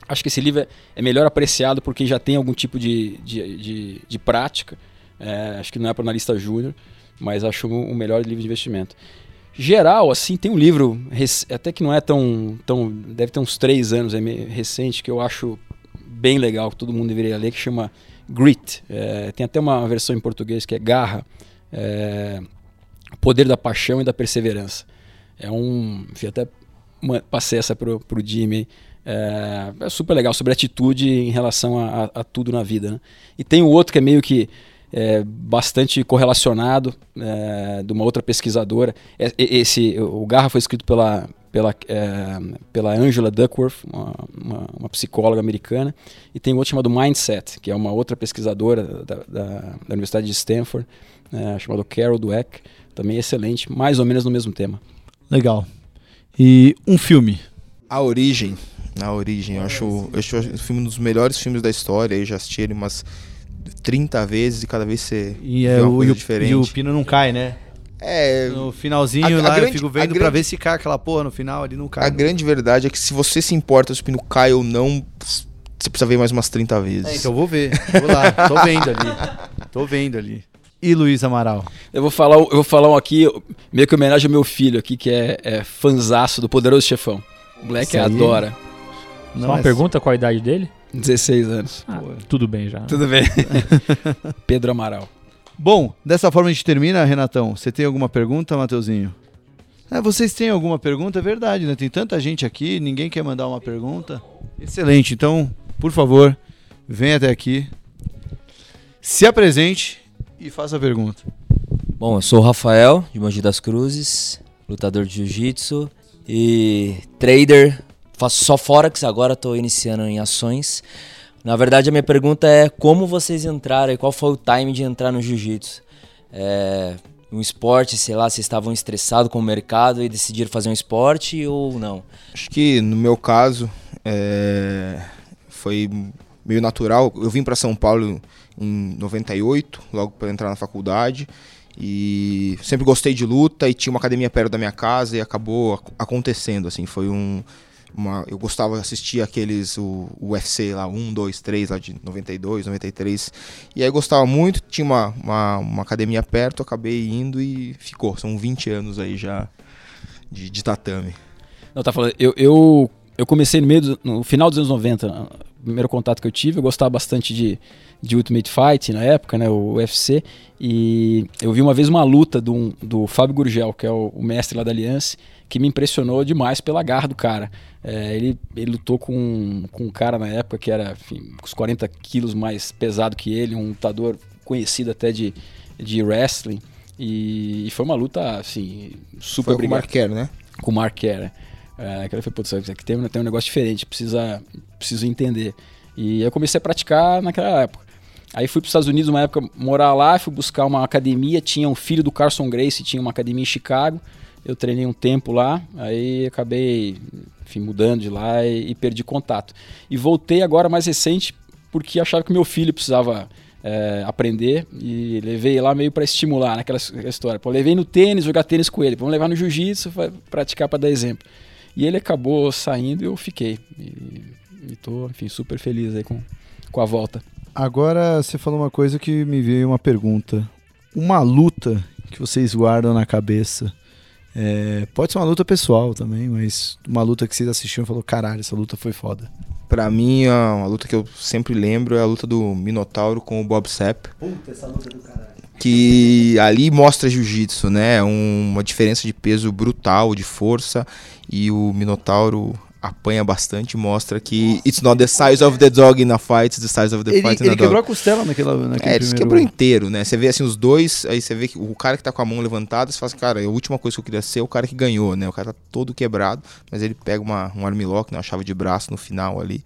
Acho que esse livro é, é melhor apreciado por quem já tem algum tipo de, de, de, de prática. É, acho que não é para analista júnior mas acho o melhor livro de investimento. Geral, assim, tem um livro, até que não é tão, tão. deve ter uns três anos, é recente, que eu acho bem legal, que todo mundo deveria ler, que chama Grit. É, tem até uma versão em português que é Garra. É, Poder da Paixão e da Perseverança. É um. Enfim, até passei essa pro, pro Jimmy. É, é, super legal sobre atitude em relação a, a, a tudo na vida. Né? E tem o outro que é meio que é, bastante correlacionado é, de uma outra pesquisadora. É, esse, o Garra foi escrito pela, pela, é, pela Angela Duckworth, uma, uma, uma, psicóloga americana, e tem outro chamado Mindset, que é uma outra pesquisadora da, da, da Universidade de Stanford, é, chamado Carol Dweck, também excelente, mais ou menos no mesmo tema. Legal. E um filme? A Origem. A Origem, eu acho, eu acho o filme um dos melhores filmes da história, eu já assisti ele umas 30 vezes e cada vez você e é, uma coisa e diferente. E o pino não cai, né? É. No finalzinho a, lá, a grande, eu fico vendo grande, pra ver se cai aquela porra no final ali, não cai. A não. grande verdade é que se você se importa se o pino cai ou não, você precisa ver mais umas 30 vezes. É, então eu vou ver. Vou lá, tô vendo ali. Tô vendo ali. E Luiz Amaral? Eu vou falar, eu vou falar um aqui, meio que homenagem ao meu filho aqui, que é, é fanzaço do Poderoso Chefão. O moleque adora. Só uma pergunta, qual a idade dele? 16 anos. Ah, tudo bem já. Tudo bem. *laughs* Pedro Amaral. Bom, dessa forma a gente termina, Renatão. Você tem alguma pergunta, Mateuzinho? É, vocês têm alguma pergunta? É verdade, né? Tem tanta gente aqui, ninguém quer mandar uma pergunta. Excelente. Então, por favor, venha até aqui, se apresente e faça a pergunta. Bom, eu sou o Rafael, de Mogi das Cruzes, lutador de jiu-jitsu e trader faço só Forex, agora estou iniciando em ações. Na verdade, a minha pergunta é como vocês entraram e qual foi o time de entrar no jiu-jitsu? É, um esporte, sei lá, vocês estavam estressados com o mercado e decidiram fazer um esporte ou não? Acho que no meu caso é, foi meio natural. Eu vim para São Paulo em 98, logo para entrar na faculdade. E sempre gostei de luta e tinha uma academia perto da minha casa e acabou acontecendo assim, foi um uma, eu gostava de assistir aqueles, o, o UFC lá, 1, 2, 3, lá de 92, 93. E aí gostava muito, tinha uma, uma, uma academia perto, acabei indo e ficou. São 20 anos aí já de, de tatame. Não, tá falando, eu, eu, eu comecei no meio do, no final dos anos 90, o primeiro contato que eu tive, eu gostava bastante de, de Ultimate Fight na época, né, o UFC, e eu vi uma vez uma luta do, do Fábio Gurgel, que é o, o mestre lá da Aliança, que me impressionou demais pela garra do cara. É, ele, ele lutou com, com um cara na época que era enfim, uns 40 quilos mais pesado que ele, um lutador conhecido até de, de wrestling. E, e foi uma luta, assim, super foi Com o Mark Kerr, né? Com o Mark É. Foi, putz, aqui tem, tem um negócio diferente, precisa, preciso entender. E eu comecei a praticar naquela época. Aí fui para os Estados Unidos uma época morar lá, fui buscar uma academia, tinha um filho do Carson Grace, tinha uma academia em Chicago. Eu treinei um tempo lá, aí acabei enfim, mudando de lá e, e, perdi contato. E voltei agora mais recente porque achava que meu filho precisava é, aprender e levei lá meio para estimular naquela história. Pô, levei no tênis, jogar tênis com ele, vamos levar no jiu-jitsu, praticar para dar exemplo. E ele acabou saindo e eu fiquei. E, estou, enfim, super feliz aí com, com a volta. Agora você falou uma coisa que me veio uma pergunta. Uma luta que vocês guardam na cabeça é, pode ser uma luta pessoal também, mas uma luta que vocês assistiram e falou, caralho, essa luta foi foda. Pra mim, uma luta que eu sempre lembro é a luta do Minotauro com o Bob Sepp. Puta, essa luta do caralho. Que ali mostra jiu-jitsu, né? Um, uma diferença de peso brutal, de força. E o Minotauro apanha bastante, mostra que it's not the size of the dog in a fight, it's the size of the Ele, fight in ele a quebrou dog. a costela naquela, naquele É, ele quebrou inteiro, né? Você vê assim os dois, aí você vê que o cara que tá com a mão levantada, você fala assim, cara, a última coisa que eu queria ser é o cara que ganhou, né? O cara tá todo quebrado, mas ele pega uma, um armlock, né? uma chave de braço no final ali.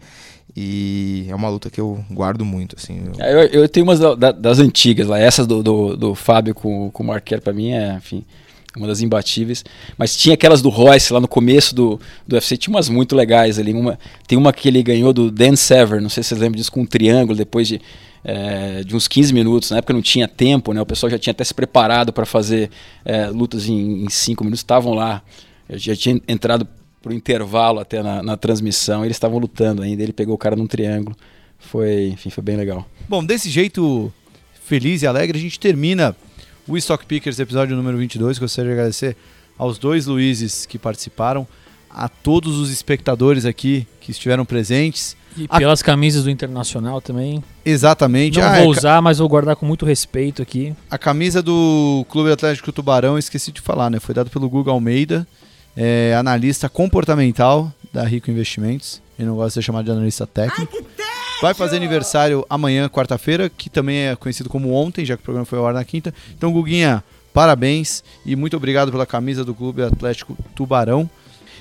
E é uma luta que eu guardo muito, assim. eu- É, Eu, eu tenho umas da- da- das antigas lá. Essas do, do, do Fábio com, com o Marquero, pra mim, é, enfim, uma das imbatíveis. Mas tinha aquelas do Royce lá no começo do, do UFC, tinha umas muito legais ali. Uma, tem uma que ele ganhou do Dan Severn, não sei se vocês lembram disso, com um triângulo, depois de, é, de uns 15 minutos. Na época não tinha tempo, né? O pessoal já tinha até se preparado para fazer é, lutas em 5 minutos, estavam lá. Eu já tinha entrado pro intervalo até na, na transmissão, eles estavam lutando ainda, ele pegou o cara num triângulo. Foi, enfim, foi bem legal. Bom, desse jeito feliz e alegre, a gente termina o Stock Pickers episódio número 22. Gostaria de agradecer aos dois Luizes que participaram, a todos os espectadores aqui que estiveram presentes. E A- pelas camisas do Internacional também. Exatamente. Não Ah, vou é, usar, mas vou guardar com muito respeito aqui. A camisa do Clube Atlético Tubarão, esqueci de falar, né? Foi dado pelo Google Almeida, é, analista comportamental da Rico Investimentos. Ele não gosta de ser chamado de analista técnico. Vai fazer aniversário amanhã, quarta-feira, que também é conhecido como ontem, já que o programa foi ao ar na quinta. Então, Guguinha, parabéns e muito obrigado pela camisa do Clube Atlético Tubarão.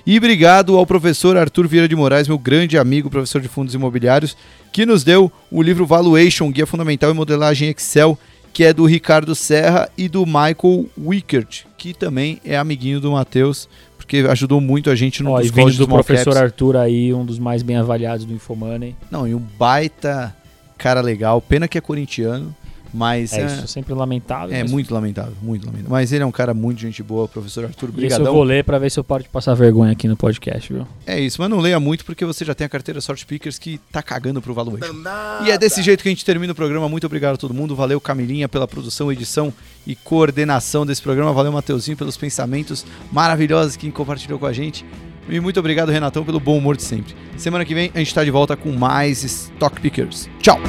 E obrigado ao professor Arthur Vieira de Moraes, meu grande amigo, professor de fundos imobiliários, que nos deu o livro Valuation, Guia Fundamental em Modelagem Excel, que é do Ricardo Serra e do Michael Wickert, que também é amiguinho do Matheus, porque ajudou muito a gente no Ó, dos e vindo do professor caps. Arthur aí, um dos mais bem avaliados do Infomoney. Não, e um baita cara legal, pena que é corintiano, mas É, é, isso sempre lamentável. é mas- muito lamentável, muito lamentável. Mas ele é um cara muito gente boa, professor Arthur, E Esse eu vou ler pra ver se eu paro de passar vergonha aqui no podcast, viu? É isso, mas não leia muito porque você já tem a carteira Sorte Pickers que tá cagando pro Valuation. E é desse jeito que a gente termina o programa. Muito obrigado a todo mundo. Valeu, Camilinha, pela produção, edição e coordenação desse programa. Valeu, Mateuzinho, pelos pensamentos maravilhosos que compartilhou com a gente. E muito obrigado, Renatão, pelo bom humor de sempre. Semana que vem a gente tá de volta com mais Stock Pickers. Tchau!